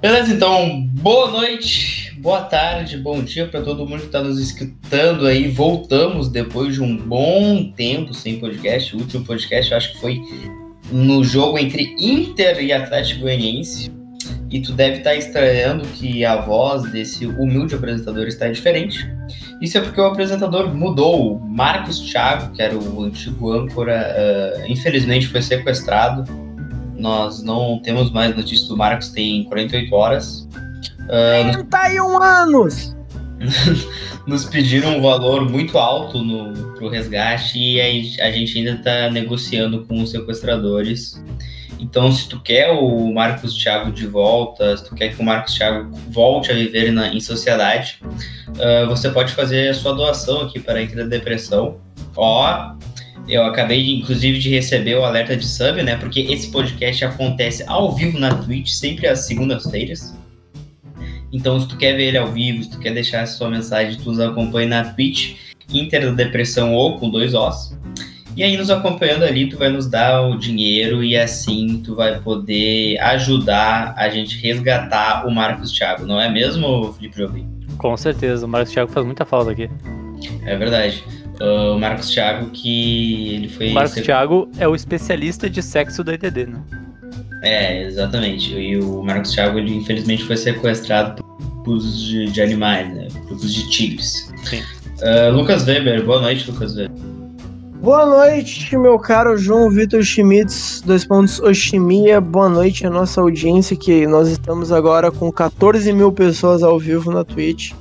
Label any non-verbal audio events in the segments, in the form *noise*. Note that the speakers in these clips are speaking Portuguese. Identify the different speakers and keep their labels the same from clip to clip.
Speaker 1: Beleza, então, boa noite, boa tarde, bom dia para todo mundo que está nos escutando aí. Voltamos depois de um bom tempo sem podcast. O último podcast eu acho que foi no jogo entre Inter e Atlético Goianiense. E tu deve estar tá estranhando que a voz desse humilde apresentador está diferente. Isso é porque o apresentador mudou. Marcos Thiago, que era o antigo âncora, uh, infelizmente foi sequestrado. Nós não temos mais notícias do Marcos, tem 48 horas.
Speaker 2: Uh, 31 anos! *laughs*
Speaker 1: nos pediram um valor muito alto no, pro resgate e a, a gente ainda está negociando com os sequestradores. Então, se tu quer o Marcos Thiago de volta, se tu quer que o Marcos Thiago volte a viver na, em sociedade, uh, você pode fazer a sua doação aqui para a Entre da Depressão. Ó, eu acabei, inclusive, de receber o alerta de sub, né? Porque esse podcast acontece ao vivo na Twitch, sempre às segundas-feiras. Então, se tu quer ver ele ao vivo, se tu quer deixar a sua mensagem, tu nos acompanha na Twitch, Inter da Depressão ou com dois Os. E aí, nos acompanhando ali, tu vai nos dar o dinheiro e assim tu vai poder ajudar a gente resgatar o Marcos Thiago, não é mesmo, Felipe Jobim?
Speaker 3: Com certeza, o Marcos Thiago faz muita falta aqui.
Speaker 1: É verdade. Uh, o Marcos Thiago, que ele foi.
Speaker 3: O Marcos Thiago é o especialista de sexo da ETD, né?
Speaker 1: É, exatamente. E o Marcos Thiago, ele infelizmente foi sequestrado por grupos de, de animais, né? Grupos de tigres. Sim. Uh, Lucas Weber, boa noite, Lucas Weber.
Speaker 2: Boa noite, meu caro João Vitor Schmitz, dois pontos Oshimia. Boa noite à nossa audiência, que nós estamos agora com 14 mil pessoas ao vivo na Twitch.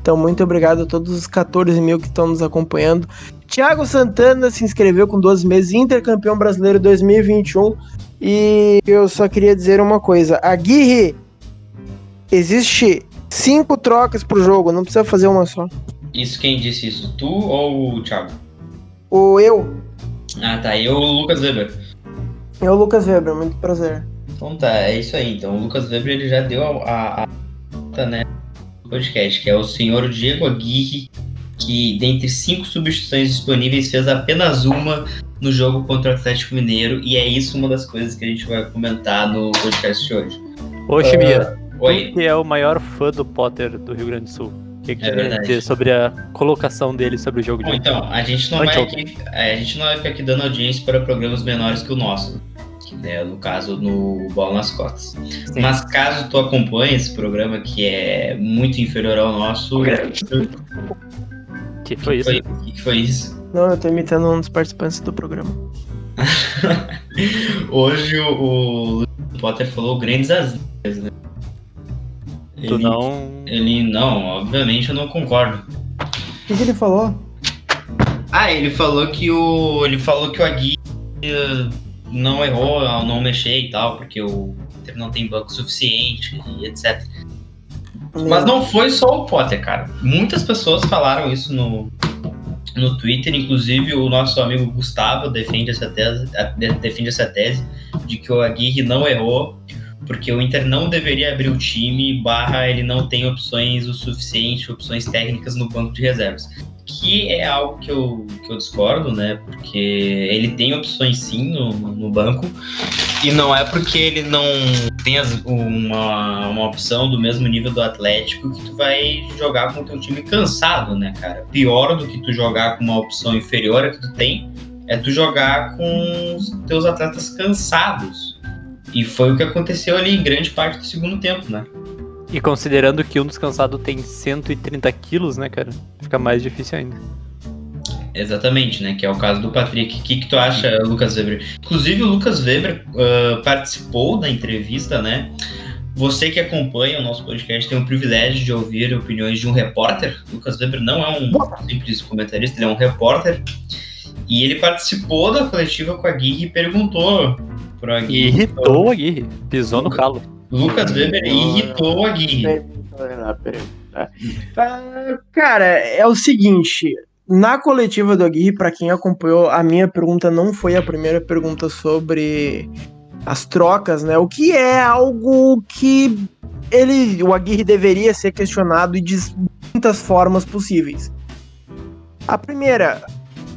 Speaker 2: Então, muito obrigado a todos os 14 mil que estão nos acompanhando. Thiago Santana se inscreveu com 12 meses, intercampeão brasileiro 2021. E eu só queria dizer uma coisa: Aguirre, existe cinco trocas pro jogo, não precisa fazer uma só.
Speaker 1: Isso quem disse isso? Tu ou o Thiago?
Speaker 2: O eu.
Speaker 1: Ah, tá. E o Lucas Weber.
Speaker 2: Eu, Lucas Weber, muito prazer.
Speaker 1: Então tá, é isso aí. Então o Lucas Weber ele já deu a, a, a né, podcast, que é o senhor Diego Aguirre, que dentre cinco substituições disponíveis fez apenas uma no jogo contra o Atlético Mineiro, e é isso uma das coisas que a gente vai comentar no podcast de hoje.
Speaker 3: Ô, Chimia, uh, oi. que é o maior fã do Potter do Rio Grande do Sul? O que, que é verdade. dizer sobre a colocação dele sobre o jogo
Speaker 1: Bom,
Speaker 3: de
Speaker 1: Então, a gente, não vai aqui, é, a gente não vai ficar aqui dando audiência para programas menores que o nosso. Né, no caso, no Bola nas Costas. Sim. Mas caso tu acompanhe esse programa que é muito inferior ao nosso.
Speaker 3: Que foi isso?
Speaker 1: O que foi isso?
Speaker 2: Não, eu tô imitando um dos participantes do programa. *laughs*
Speaker 1: Hoje o, o Potter falou grandes asneiras, né?
Speaker 3: Tu ele, não.
Speaker 1: Ele não, obviamente eu não concordo.
Speaker 2: O que, que, ele falou?
Speaker 1: Ah, ele falou que o. Ele falou que o Agui não errou ao não mexer e tal, porque o Inter não tem banco suficiente e etc. Mas não foi só o Potter, cara. Muitas pessoas falaram isso no, no Twitter, inclusive o nosso amigo Gustavo defende essa tese, defende essa tese de que o Aguirre não errou porque o Inter não deveria abrir o time, barra ele não tem opções o suficiente, opções técnicas no banco de reservas. Que é algo que eu, que eu discordo, né? Porque ele tem opções sim no, no banco, e não é porque ele não tem as, uma, uma opção do mesmo nível do Atlético que tu vai jogar com o teu time cansado, né, cara? Pior do que tu jogar com uma opção inferior a que tu tem é tu jogar com os teus atletas cansados. E foi o que aconteceu ali em grande parte do segundo tempo, né?
Speaker 3: E considerando que um descansado tem 130 quilos, né, cara? Fica mais difícil ainda.
Speaker 1: Exatamente, né? Que é o caso do Patrick. O que, que tu acha, Lucas Weber? Inclusive, o Lucas Weber uh, participou da entrevista, né? Você que acompanha o nosso podcast tem o privilégio de ouvir opiniões de um repórter. Lucas Weber não é um simples comentarista, ele é um repórter. E ele participou da coletiva com a Gui e perguntou
Speaker 3: pro Aguirre. Irritou o Aguirre, pisou no calo.
Speaker 1: Lucas Weber irritou o Aguirre.
Speaker 2: Ah, cara, é o seguinte, na coletiva do Aguirre, para quem acompanhou, a minha pergunta não foi a primeira pergunta sobre as trocas, né? O que é algo que ele, o Aguirre deveria ser questionado de muitas formas possíveis. A primeira,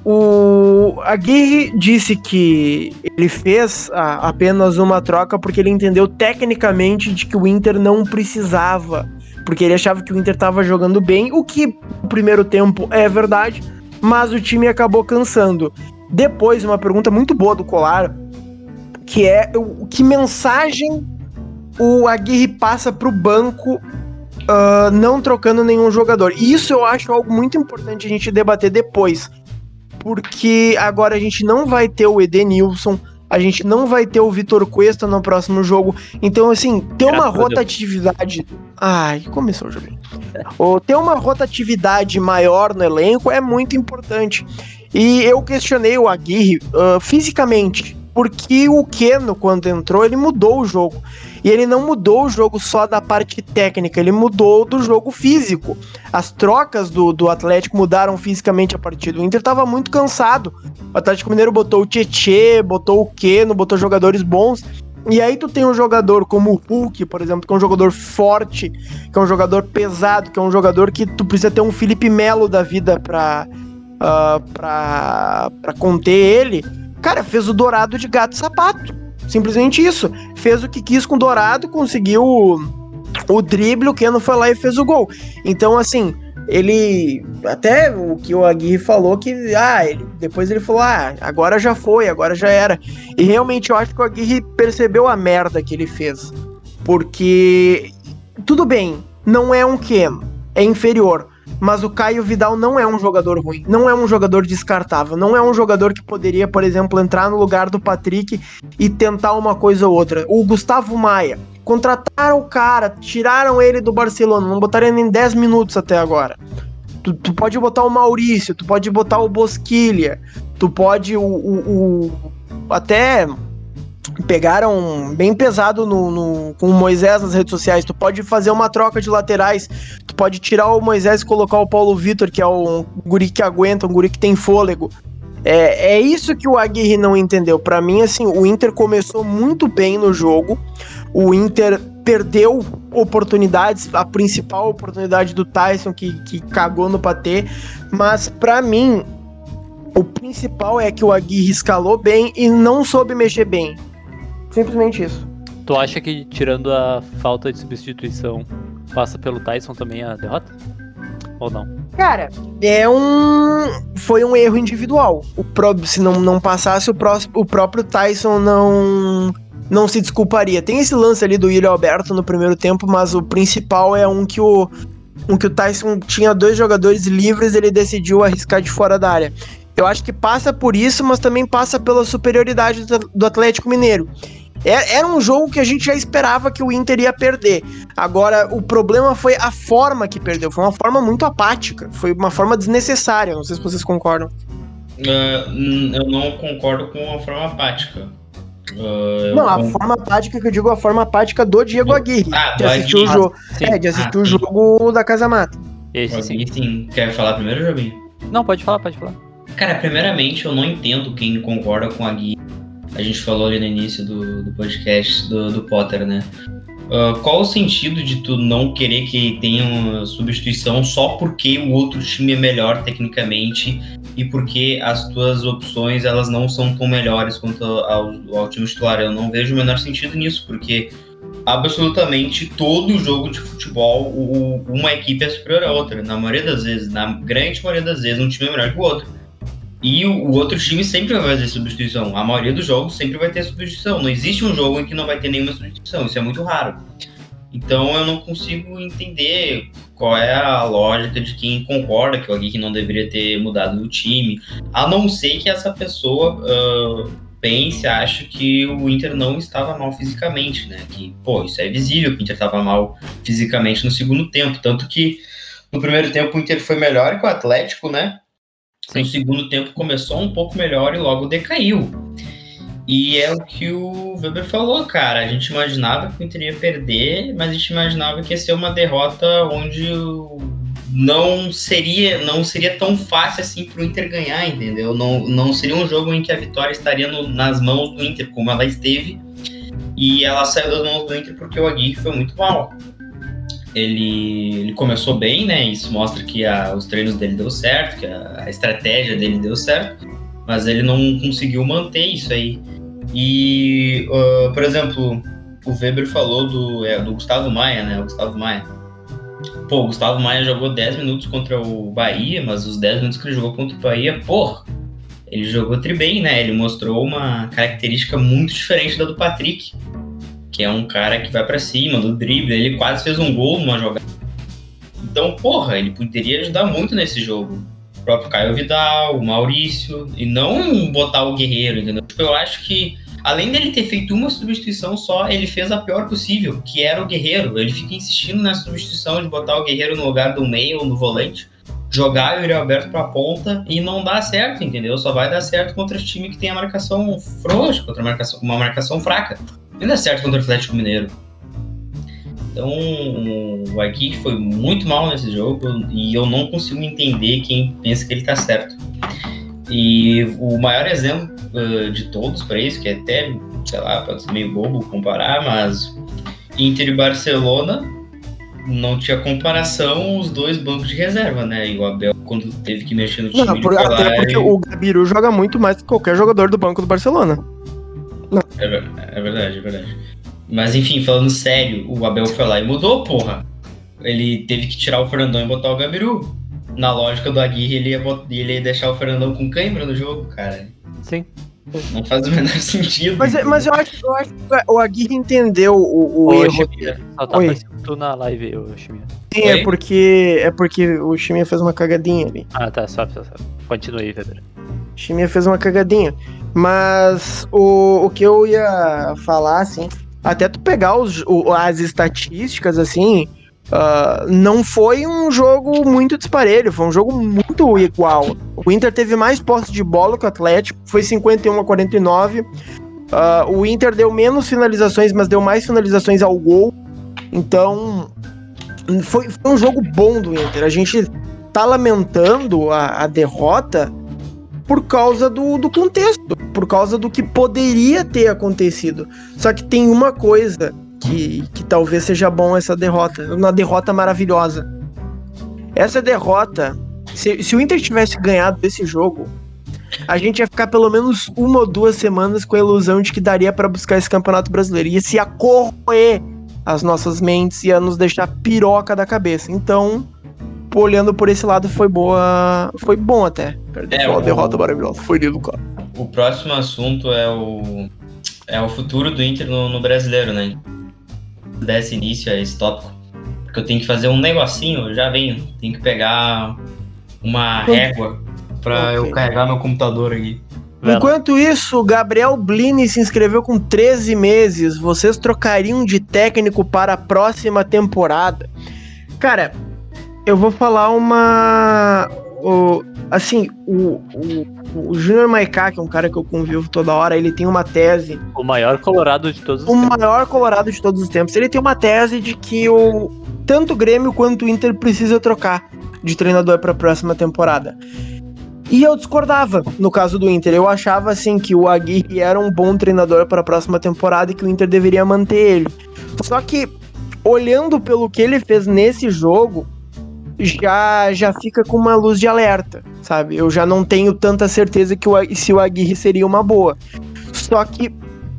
Speaker 2: O Aguirre disse que ele fez a, apenas uma troca porque ele entendeu tecnicamente de que o Inter não precisava, porque ele achava que o Inter estava jogando bem, o que no primeiro tempo é verdade, mas o time acabou cansando. Depois, uma pergunta muito boa do Colar, que é o que mensagem o Aguirre passa para o banco uh, não trocando nenhum jogador. E isso eu acho algo muito importante a gente debater depois porque agora a gente não vai ter o Edenilson, a gente não vai ter o Vitor Cuesta no próximo jogo. Então, assim, ter uma rotatividade. Ai, começou o jogo. Ou ter uma rotatividade maior no elenco é muito importante. E eu questionei o Aguirre uh, fisicamente, porque o Keno, quando entrou, ele mudou o jogo. E ele não mudou o jogo só da parte técnica, ele mudou do jogo físico. As trocas do, do Atlético mudaram fisicamente a partida. O Inter estava muito cansado. O Atlético Mineiro botou o Tietê, botou o Keno, botou jogadores bons. E aí tu tem um jogador como o Hulk, por exemplo, que é um jogador forte, que é um jogador pesado, que é um jogador que tu precisa ter um Felipe Melo da vida pra, uh, pra, pra conter ele. Cara, fez o dourado de gato sapato. Simplesmente isso. Fez o que quis com o Dourado, conseguiu o, o drible, o Keno foi lá e fez o gol. Então, assim, ele. Até o que o Aguirre falou que. Ah, ele, depois ele falou: ah, agora já foi, agora já era. E realmente eu acho que o Aguirre percebeu a merda que ele fez. Porque. Tudo bem, não é um Keno, é inferior mas o Caio Vidal não é um jogador ruim, não é um jogador descartável, não é um jogador que poderia, por exemplo, entrar no lugar do Patrick e tentar uma coisa ou outra. O Gustavo Maia, contrataram o cara, tiraram ele do Barcelona, não botaram ele em 10 minutos até agora. Tu, tu, pode botar o Maurício, tu pode botar o Bosquilha, tu pode o, o, o até pegaram bem pesado no, no, com o Moisés nas redes sociais. Tu pode fazer uma troca de laterais, tu pode tirar o Moisés e colocar o Paulo Vitor, que é um guri que aguenta, um guri que tem fôlego. É, é isso que o Aguirre não entendeu. Para mim, assim, o Inter começou muito bem no jogo. O Inter perdeu oportunidades, a principal oportunidade do Tyson, que, que cagou no patê. Mas para mim, o principal é que o Aguirre escalou bem e não soube mexer bem. Simplesmente isso.
Speaker 3: Tu acha que, tirando a falta de substituição, passa pelo Tyson também a derrota? Ou não?
Speaker 2: Cara, é um. Foi um erro individual. O pró... Se não, não passasse, o, pró... o próprio Tyson não. Não se desculparia. Tem esse lance ali do William Alberto no primeiro tempo, mas o principal é um que o. Um que o Tyson tinha dois jogadores livres, ele decidiu arriscar de fora da área. Eu acho que passa por isso, mas também passa pela superioridade do Atlético Mineiro. É, era um jogo que a gente já esperava que o Inter ia perder. Agora, o problema foi a forma que perdeu. Foi uma forma muito apática. Foi uma forma desnecessária. Não sei se vocês concordam.
Speaker 1: Uh, eu não concordo com a forma apática.
Speaker 2: Uh, não, a forma apática que eu digo é a forma apática do Diego Aguirre. Ah, de assistir Aguirre. o jogo. Ah, é, de assistir ah, o jogo da Casa Mata.
Speaker 1: Esse sim. sim. Quer falar primeiro, Jobim?
Speaker 3: Não, pode falar, pode falar.
Speaker 1: Cara, primeiramente eu não entendo quem concorda com a Gui a gente falou ali no início do, do podcast do, do Potter, né? Uh, qual o sentido de tu não querer que tenha uma substituição só porque o outro time é melhor tecnicamente e porque as tuas opções elas não são tão melhores quanto ao, ao time titular? Eu não vejo o menor sentido nisso, porque absolutamente todo jogo de futebol o, uma equipe é superior à outra. Na maioria das vezes, na grande maioria das vezes, um time é melhor que o outro. E o, outro time sempre vai fazer substituição. A maioria dos jogos sempre vai ter substituição. Não existe um jogo em que não vai ter nenhuma substituição. Isso é muito raro. Então eu não consigo entender qual é a lógica de quem concorda que o Aguirre não deveria ter mudado do time. A não ser que essa pessoa uh, pense, ache que o Inter não estava mal fisicamente, né? Que, pô, isso é visível que o Inter estava mal fisicamente no segundo tempo. Tanto que no primeiro tempo o Inter foi melhor que o Atlético, né? Sim. No segundo tempo começou um pouco melhor e logo decaiu. E é o que o Weber falou, cara. A gente imaginava que o Inter ia perder, mas a gente imaginava que ia ser uma derrota onde não seria não seria tão fácil assim para o Inter ganhar, entendeu? Não, não seria um jogo em que a vitória estaria no, nas mãos do Inter, como ela esteve, e ela saiu das mãos do Inter porque o Aguirre foi muito mal. Ele, ele começou bem, né? Isso mostra que a, os treinos dele deu certo, que a, a, estratégia dele deu certo, mas ele não conseguiu manter isso aí. E, uh, por exemplo, o Weber falou do, é, do Gustavo Maia, né? O Gustavo Maia. Pô, o Gustavo Maia jogou 10 minutos contra o Bahia, mas os 10 minutos que ele jogou contra o Bahia, porra, ele jogou tri bem, né? Ele mostrou uma característica muito diferente da do Patrick que é um cara que vai para cima do drible, ele quase fez um gol numa jogada. Então, porra, ele poderia ajudar muito nesse jogo. O próprio Caio Vidal, o Maurício, e não botar o Guerreiro, entendeu? Tipo, eu acho que, além dele ter feito uma substituição só, ele fez a pior possível, que era o Guerreiro. Ele fica insistindo na substituição de botar o Guerreiro no lugar do meio ou no volante, jogar o Yuri Alberto pra ponta e não dá certo, entendeu? Só vai dar certo contra os times que tem a marcação frouxa, contra a marcação, uma marcação fraca. Nem dá certo contra o Atlético Mineiro. Então, o Aguirre foi muito mal nesse jogo e eu não consigo entender quem pensa que ele tá certo. E o maior exemplo uh, de todos para isso, que é até, sei lá, pode ser meio bobo comparar, mas Inter e Barcelona não tinha comparação os dois bancos de reserva, né? E o Abel, quando teve que mexer no time. Não,
Speaker 2: por, até porque e... o Gabiru joga muito mais que qualquer jogador do banco do Barcelona.
Speaker 1: É, é, verdade, é verdade. Mas enfim, falando sério, o Abel foi lá e mudou, porra. Ele teve que tirar o Fernandão e botar o Gabiru. Na lógica do Aguirre, ele ia, botar, ele ia deixar o Fernandão com cãibra no jogo, cara.
Speaker 3: Sim.
Speaker 1: Não faz o menor *laughs* sentido.
Speaker 2: Mas, mas eu, acho, eu acho que o Aguirre entendeu o, o erro.
Speaker 3: Só tá Oi. tu na live, o Chimia.
Speaker 2: Sim, é porque, é porque o Chimia fez uma cagadinha ali.
Speaker 3: Ah, tá, só, só, só. Continue aí, Weber.
Speaker 2: O Chimia fez uma cagadinha. Mas o, o que eu ia falar, assim, até tu pegar os, o, as estatísticas, assim, uh, não foi um jogo muito disparelho, foi um jogo muito igual. O Inter teve mais posse de bola que o Atlético, foi 51 a 49. Uh, ah, o Inter deu menos finalizações, mas deu mais finalizações ao gol. Então, foi, foi um jogo bom do Inter. A gente tá lamentando a, a derrota por causa do, do contexto, por causa do que poderia ter acontecido. Só que tem uma coisa que, que talvez seja bom essa derrota, uma derrota maravilhosa. Essa derrota, se, se o Inter tivesse ganhado esse jogo, a gente ia ficar pelo menos uma ou duas semanas com a ilusão de que daria para buscar esse campeonato brasileiro. Ia se acorroer as nossas mentes, ia nos deixar piroca da cabeça. Então, olhando por esse lado, foi boa. Foi bom até.
Speaker 1: É, o,
Speaker 2: derrota maravilhosa. Foi lindo, cara.
Speaker 1: O próximo assunto é o. É o futuro do Inter no, no brasileiro, né? Desse início a esse tópico. Porque eu tenho que fazer um negocinho, eu já venho. Tenho que pegar uma régua pra okay. eu carregar meu computador aqui.
Speaker 2: Enquanto isso, Gabriel Blini se inscreveu com 13 meses. Vocês trocariam de técnico para a próxima temporada? Cara, eu vou falar uma. O, assim, o, o, o Junior Maiká, que é um cara que eu convivo toda hora, ele tem uma tese.
Speaker 3: O maior colorado de todos os
Speaker 2: o tempos. O maior colorado de todos os tempos. Ele tem uma tese de que o, tanto o Grêmio quanto o Inter precisa trocar de treinador para a próxima temporada. E eu discordava no caso do Inter. Eu achava assim que o Aguirre era um bom treinador para a próxima temporada e que o Inter deveria manter ele. Só que olhando pelo que ele fez nesse jogo, já já fica com uma luz de alerta, sabe? Eu já não tenho tanta certeza que o, se o Aguirre seria uma boa. Só que,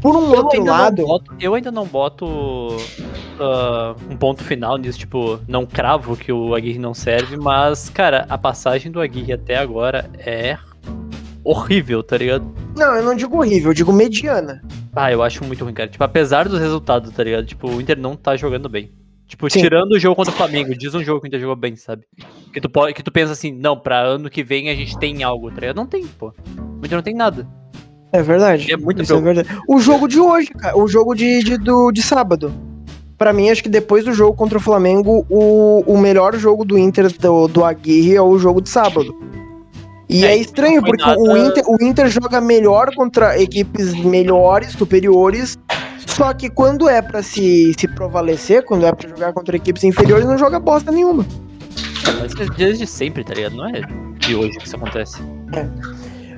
Speaker 2: por um eu outro lado.
Speaker 3: Boto, eu ainda não boto uh, um ponto final nisso, tipo, não cravo que o Aguirre não serve, mas, cara, a passagem do Aguirre até agora é horrível, tá ligado?
Speaker 2: Não, eu não digo horrível, eu digo mediana.
Speaker 3: Ah, eu acho muito ruim, cara. Tipo, apesar dos resultados, tá ligado? Tipo, o Inter não tá jogando bem. Tipo, Sim. tirando o jogo contra o Flamengo, diz um jogo que o Inter jogou bem, sabe? Que tu, pode, que tu pensa assim, não, pra ano que vem a gente tem algo, tá? Não tem, pô. O Inter não tem nada.
Speaker 2: É verdade.
Speaker 3: É muito Isso é
Speaker 2: verdade. O jogo de hoje, cara, o jogo de, de, do, de sábado. Pra mim, acho que depois do jogo contra o Flamengo, o, o melhor jogo do Inter do, do Aguirre é o jogo de sábado. E é, é estranho, porque nada... o, Inter, o Inter joga melhor contra equipes melhores, superiores, só que quando é para se, se prevalecer, quando é para jogar contra equipes inferiores, não joga bosta nenhuma.
Speaker 3: Mas é desde sempre, tá ligado? Não é de hoje que isso acontece.
Speaker 2: É.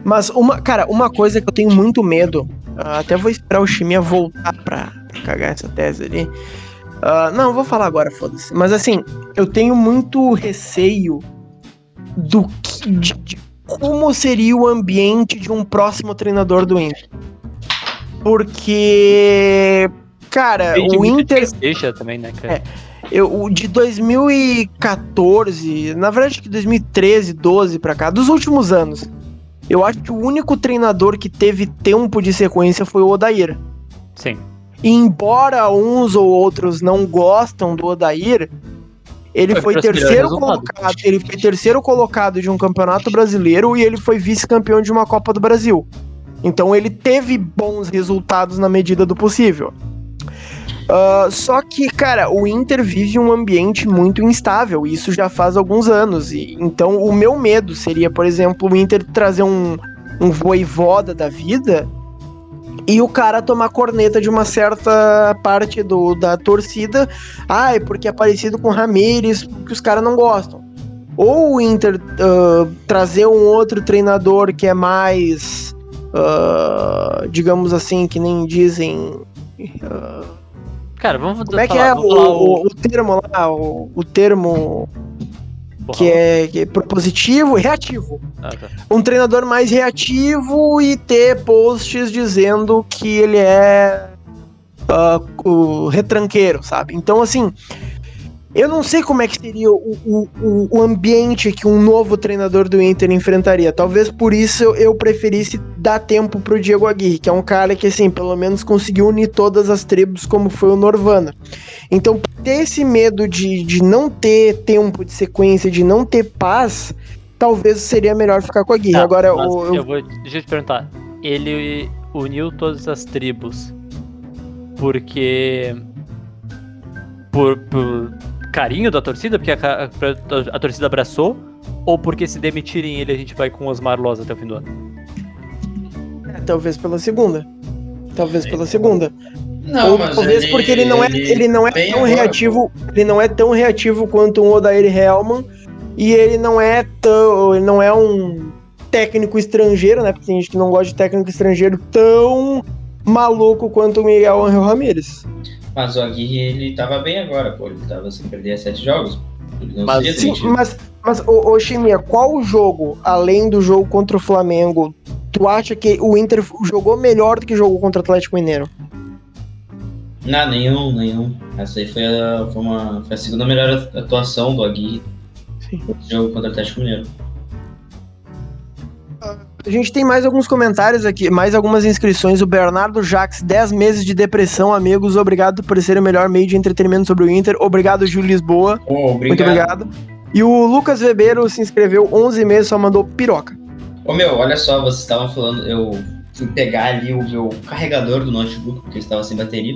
Speaker 2: Mas, uma, cara, uma coisa que eu tenho muito medo, até vou esperar o Chimia voltar pra, pra cagar essa tese ali. Ah, não, vou falar agora, foda-se. Mas assim, eu tenho muito receio do que, de, de como seria o ambiente de um próximo treinador do Inter. Porque, cara, o Inter.
Speaker 3: seja também, né, cara?
Speaker 2: É. Eu, de 2014, na verdade que 2013, 12 pra cá, dos últimos anos, eu acho que o único treinador que teve tempo de sequência foi o Odair.
Speaker 3: Sim.
Speaker 2: E embora uns ou outros não gostam do Odair, ele
Speaker 3: Foi
Speaker 2: foi, terceiro colocado, ele foi terceiro colocado de um campeonato brasileiro e ele foi vice-campeão de uma Copa do Brasil. Então ele teve bons resultados na medida do possível. Ah, só que, cara, o Inter vive um ambiente muito instável, e isso já faz alguns anos. E, então, o meu medo seria, por exemplo, o Inter trazer um, um voivoda da vida e o cara tomar corneta de uma certa parte do, da torcida. Ah, é porque é parecido com o Ramires, que os caras não gostam. Ou o Inter ah, trazer um outro treinador que é mais, ah, digamos assim, que nem dizem. ah,
Speaker 3: Cara, vamos
Speaker 2: como é que
Speaker 3: falar,
Speaker 2: é o, o, o termo lá? O, o termo
Speaker 3: Porra,
Speaker 2: que é, que é propositivo, reativo.
Speaker 3: ah, tá.
Speaker 2: Um treinador mais reativo e ter posts dizendo que ele é ah, o retranqueiro, sabe? Então, assim, eu não sei como é que seria o, o, o- ambiente que um novo treinador do Inter enfrentaria. Talvez por isso eu, eu preferisse dar tempo pro Diego Aguirre, que é um cara que, assim, pelo menos conseguiu unir todas as tribos, como foi o Norvana. Então, ter esse medo de, de não ter tempo de sequência, de não ter paz, talvez seria melhor ficar com a Aguirre.
Speaker 3: Tá,
Speaker 2: Agora, o,
Speaker 3: eu...
Speaker 2: eu-
Speaker 3: vou. Deixa eu te perguntar. Ele uniu todas as tribos porque. Por, por carinho da torcida, porque a, a- a torcida abraçou, ou porque se demitirem ele a gente vai com o Osmar Loz até o fim do ano?
Speaker 2: É, talvez pela segunda. Talvez pela segunda.
Speaker 1: Não,
Speaker 2: Ou
Speaker 1: mas
Speaker 2: talvez
Speaker 1: ele,
Speaker 2: porque ele não é, ele não é tão
Speaker 1: agora,
Speaker 2: reativo, ele não é tão reativo quanto um Odair Helman e ele não é tão, ele não é um técnico estrangeiro, né? Porque tem gente que não gosta de técnico estrangeiro tão maluco quanto o Miguel Angel Ramírez.
Speaker 1: Mas o Aguirre, ele tava bem agora, pô. Ele tava sem perder sete jogos.
Speaker 3: Mas
Speaker 2: Sim, mas mas ô, ô Chimia, qual jogo além do jogo contra o Flamengo tu acha que o Inter jogou melhor do que jogou contra o Atlético Mineiro?
Speaker 1: Não, nenhum, nenhum. Essa aí foi a, foi uma, foi a segunda melhor atuação do Aguirre
Speaker 2: Sim.
Speaker 1: no jogo contra o Atlético Mineiro.
Speaker 2: A gente tem mais alguns comentários aqui, mais algumas inscrições. O Bernardo Jax, 10 meses de depressão, amigos. Obrigado por ser o melhor meio de entretenimento sobre o Inter. Obrigado, Júlio Lisboa.
Speaker 1: Pô,
Speaker 2: Muito
Speaker 1: obrigado.
Speaker 2: obrigado. E o Lucas Webeiro se inscreveu 11 meses, só mandou piroca.
Speaker 1: Ô meu, olha só, vocês estavam falando, eu fui pegar ali o meu carregador do notebook, porque estava sem bateria,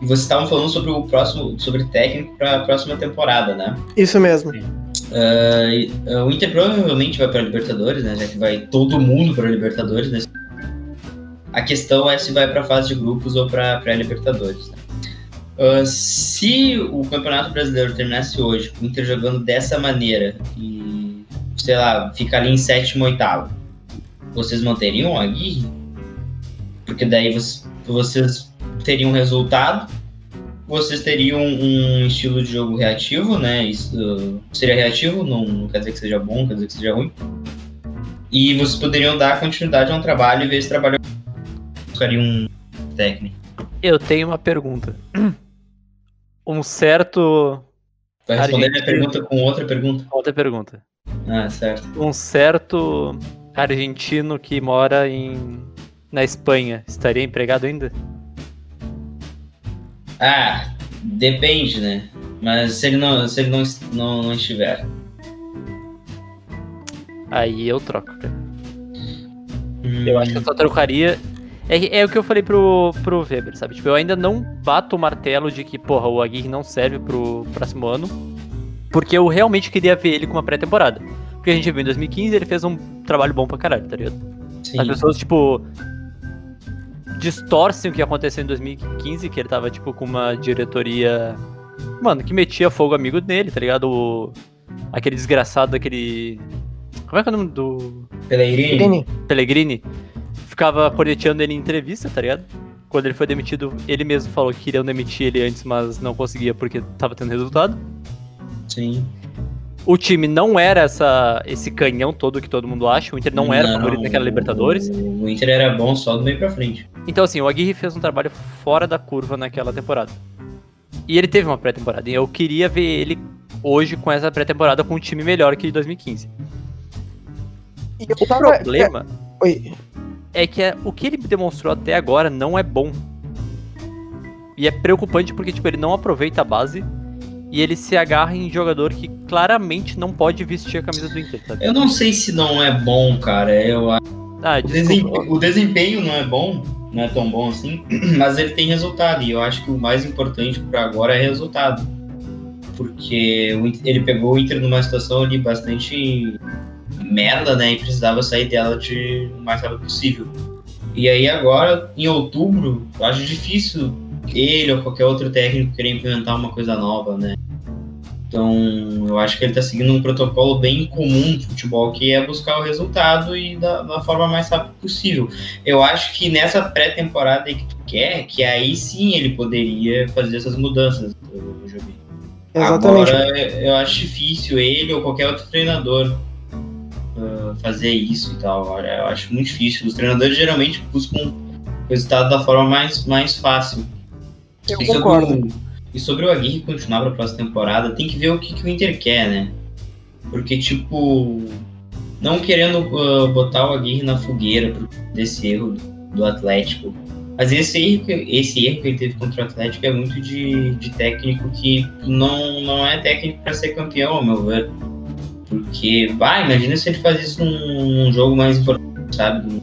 Speaker 1: e vocês estavam falando sobre o próximo, sobre técnico para a próxima temporada, né?
Speaker 2: Isso mesmo.
Speaker 1: Ah, ah, o Inter provavelmente vai para Libertadores, né? Já que vai todo mundo para Libertadores, né? A questão é se vai para fase de grupos ou para pré-Libertadores. Né? Ah, se o Campeonato Brasileiro terminasse hoje, o Inter jogando dessa maneira e, sei lá, fica ali em sétimo, oitavo, vocês manteriam o Aguirre? Porque daí vocês teriam resultado, vocês teriam um estilo de jogo reativo, né? Isso seria reativo, não, não quer dizer que seja bom, quer dizer que seja ruim. E vocês poderiam dar continuidade a um trabalho e ver esse trabalho buscaria um técnico.
Speaker 3: Eu tenho uma pergunta. *clears throat* Um certo.
Speaker 1: Vai responder minha pergunta com outra pergunta.
Speaker 3: Outra pergunta.
Speaker 1: Ah, certo.
Speaker 3: Um certo argentino que mora em na Espanha estaria empregado ainda?
Speaker 1: Ah, depende, né? Mas se ele não, se ele não, não, não estiver.
Speaker 3: Aí eu troco. cara.
Speaker 1: Hum,
Speaker 3: Eu acho que eu só trocaria. É, é o que eu falei pro, pro Weber, sabe? Tipo, eu ainda não bato o martelo de que, porra, o Aguirre não serve pro próximo ano. Porque eu realmente queria ver ele com uma pré-temporada. Porque a gente viu em 2015 ele fez um trabalho bom pra caralho, tá ligado?
Speaker 1: sim.
Speaker 3: As pessoas, tipo. Distorcem o que aconteceu em 2015, que ele tava, tipo, com uma diretoria. Mano, que metia fogo amigo nele, tá ligado? O... Aquele desgraçado daquele. Como é que é o nome do.
Speaker 1: Pellegrini.
Speaker 2: Pellegrini.
Speaker 3: Pellegrini ficava corneteando ele em entrevista, tá ligado? quando ele foi demitido, ele mesmo falou que queriam demitir ele antes, mas não conseguia porque tava tendo resultado.
Speaker 1: Sim.
Speaker 3: O time não era essa, esse canhão todo que todo mundo acha. O Inter não, era favorito naquela Libertadores.
Speaker 1: O Inter era bom só do meio pra frente.
Speaker 3: Então, assim, o Aguirre fez um trabalho fora da curva naquela temporada. E ele teve uma pré-temporada. E eu queria ver ele hoje com essa pré-temporada com um time melhor que de 2015.
Speaker 2: E
Speaker 3: O problema
Speaker 2: Oi.
Speaker 3: é que é- o que ele demonstrou até agora não é bom. E é preocupante porque, tipo, ele não aproveita a base e ele se agarra em jogador que claramente não pode vestir a camisa do Inter, sabe?
Speaker 1: Eu não sei se não é bom, cara. Eu
Speaker 3: Ah,
Speaker 1: O desempenho, o desempenho não é bom, não é tão bom assim, *clears throat* mas ele tem resultado. E eu acho que o mais importante por agora é resultado. Porque ele pegou o Inter numa situação ali bastante merda, né? E precisava sair dela de o mais rápido possível. E aí agora, em outubro, eu acho difícil ele ou qualquer outro técnico querer implementar uma coisa nova, né? Então, eu acho que ele tá seguindo um protocolo bem comum de futebol, que é buscar o resultado e da, da forma mais rápida possível. Eu acho que nessa pré-temporada que tu quer, que aí sim ele poderia fazer essas mudanças, Jobim.
Speaker 2: Exatamente.
Speaker 1: Agora, eu acho difícil ele ou qualquer outro treinador ah, fazer isso e tal. Eu acho muito difícil. Os treinadores geralmente buscam o resultado da forma mais, mais fácil.
Speaker 2: Eu
Speaker 1: E sobre
Speaker 2: concordo.
Speaker 1: o- E sobre o Aguirre continuar para a próxima temporada, tem que ver o que, que o Inter quer, né? Porque, tipo, não querendo ah, botar o Aguirre na fogueira por- desse erro do Atlético. Mas esse erro, que- esse erro que ele teve contra o Atlético é muito de, de técnico que não, não é técnico para ser campeão, ao meu ver. Porque, vai, imagina se ele faz isso num, num jogo mais importante, sabe?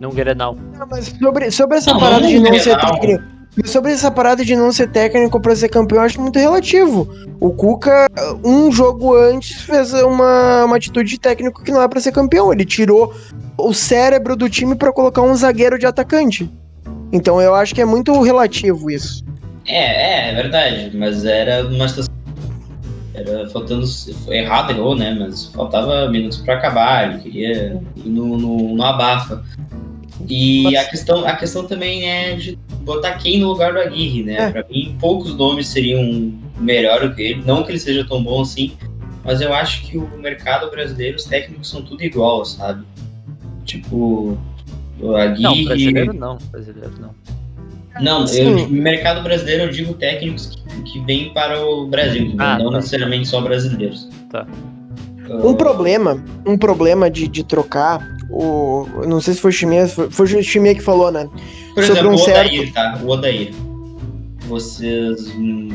Speaker 3: Não Grenal.
Speaker 2: Não, mas sobre, sobre essa
Speaker 1: Não,
Speaker 2: parada
Speaker 1: não
Speaker 2: de não ser técnico. Sobre essa parada de não ser técnico pra ser campeão, eu acho muito relativo. O Cuca, um jogo antes, fez uma, uma atitude de técnico que não é pra ser campeão. Ele tirou o cérebro do time pra colocar um zagueiro de atacante. Então eu acho que é muito relativo isso.
Speaker 1: É, é, é verdade, mas era uma situação. Era faltando. Errado, errou, né? Mas faltava minutos pra acabar, ele queria ir no, no, no abafa. E
Speaker 2: Mas-
Speaker 1: a questão, a questão também é de botar quem no lugar do Aguirre, né?
Speaker 2: É.
Speaker 1: Pra mim, poucos nomes seriam melhor do que ele. Não que ele seja tão bom assim, mas eu acho que o mercado brasileiro, os técnicos são tudo igual, sabe? Tipo, o Aguirre.
Speaker 3: Não, brasileiro não. Brasileiro não.
Speaker 1: Não, eu, no mercado brasileiro eu digo técnicos que, que vêm para o Brasil?
Speaker 3: Ah,
Speaker 1: não
Speaker 3: tá.
Speaker 1: necessariamente só brasileiros.
Speaker 3: Tá.
Speaker 2: Um problema, um problema de, de trocar o. eu Não sei se foi o Chimia, foi, foi o Chimia que falou, né?
Speaker 1: Por
Speaker 2: sobre
Speaker 1: exemplo,
Speaker 2: um
Speaker 1: o
Speaker 2: certo-
Speaker 1: Odair, tá? O Odair. Vocês. hum,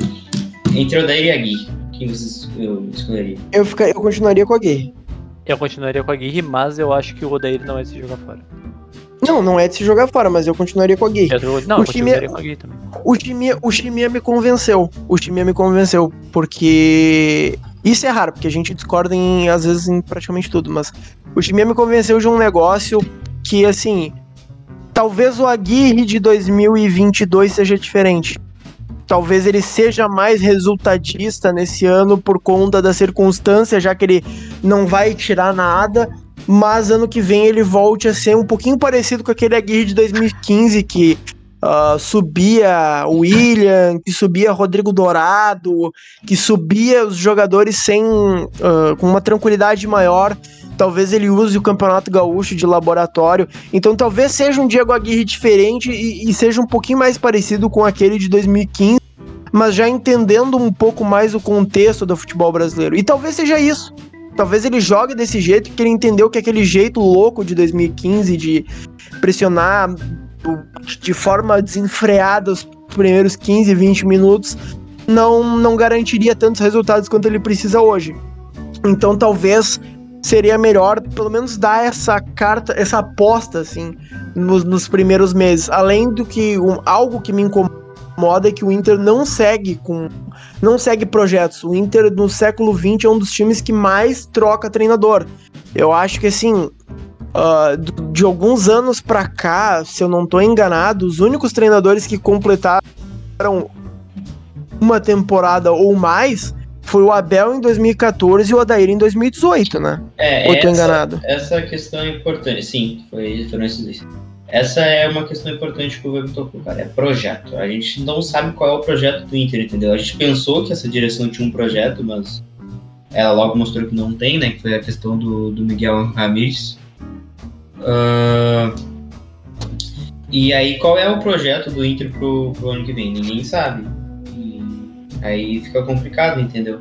Speaker 1: entre Odair e Agui, quem vocês eu escolheria?
Speaker 2: Eu, fica, eu continuaria com a Guerra.
Speaker 3: Eu continuaria com a Aguirre, mas eu acho que o Odair não é se jogar fora.
Speaker 2: Não, não é de se jogar fora, mas eu continuaria com a Guerra.
Speaker 3: Eu, não,
Speaker 2: O
Speaker 3: eu
Speaker 2: é-
Speaker 3: com a Aguirre também.
Speaker 2: O Chimia, o Chimia me convenceu. O Chimia me convenceu. Porque. Isso é raro, porque a gente discorda em, às vezes, em praticamente tudo, mas o Chimia me convenceu de um negócio que, assim. Talvez o Aguirre de 2022 seja diferente. Talvez ele seja mais resultadista nesse ano por conta da circunstância, já que ele não vai tirar nada. Mas ano que vem ele volte a ser um pouquinho parecido com aquele Aguirre de 2015, que ah, subia William, que subia Rodrigo Dourado, que subia os jogadores sem ah, com uma tranquilidade maior. Talvez ele use o Campeonato Gaúcho de laboratório. Então talvez seja um Diego Aguirre diferente e, e seja um pouquinho mais parecido com aquele de 2015, mas já entendendo um pouco mais o contexto do futebol brasileiro. E talvez seja isso. Talvez ele jogue desse jeito, porque ele entendeu que aquele jeito louco de 2015 de pressionar de forma desenfreada os primeiros 15, 20 minutos não, não garantiria tantos resultados quanto ele precisa hoje. Então talvez seria melhor pelo menos dar essa carta, essa aposta assim nos, nos primeiros meses. Além do que um- algo que me incomoda é que o Inter não segue com não segue projetos. O Inter no século XX é um dos times que mais troca treinador. Eu acho que assim d- de alguns anos pra cá, se eu não tô enganado, os únicos treinadores que completaram uma temporada ou mais foi o Abel em 2014 e o Adair em 2018, né?
Speaker 1: É,
Speaker 2: Ou tô
Speaker 1: essa,
Speaker 2: enganado?
Speaker 1: essa questão é importante. Sim, foi, foram esses dois. essa é uma questão importante que o Weber tocou, cara. É projeto. A gente não sabe qual é o projeto do Inter, entendeu? A gente pensou que essa direção tinha um projeto, mas ela logo mostrou que não tem, né? Que foi a questão do, do Miguel Ramírez. Uh, e aí, qual é o projeto do Inter pro, pro ano que vem? Ninguém sabe. E aí fica complicado, entendeu?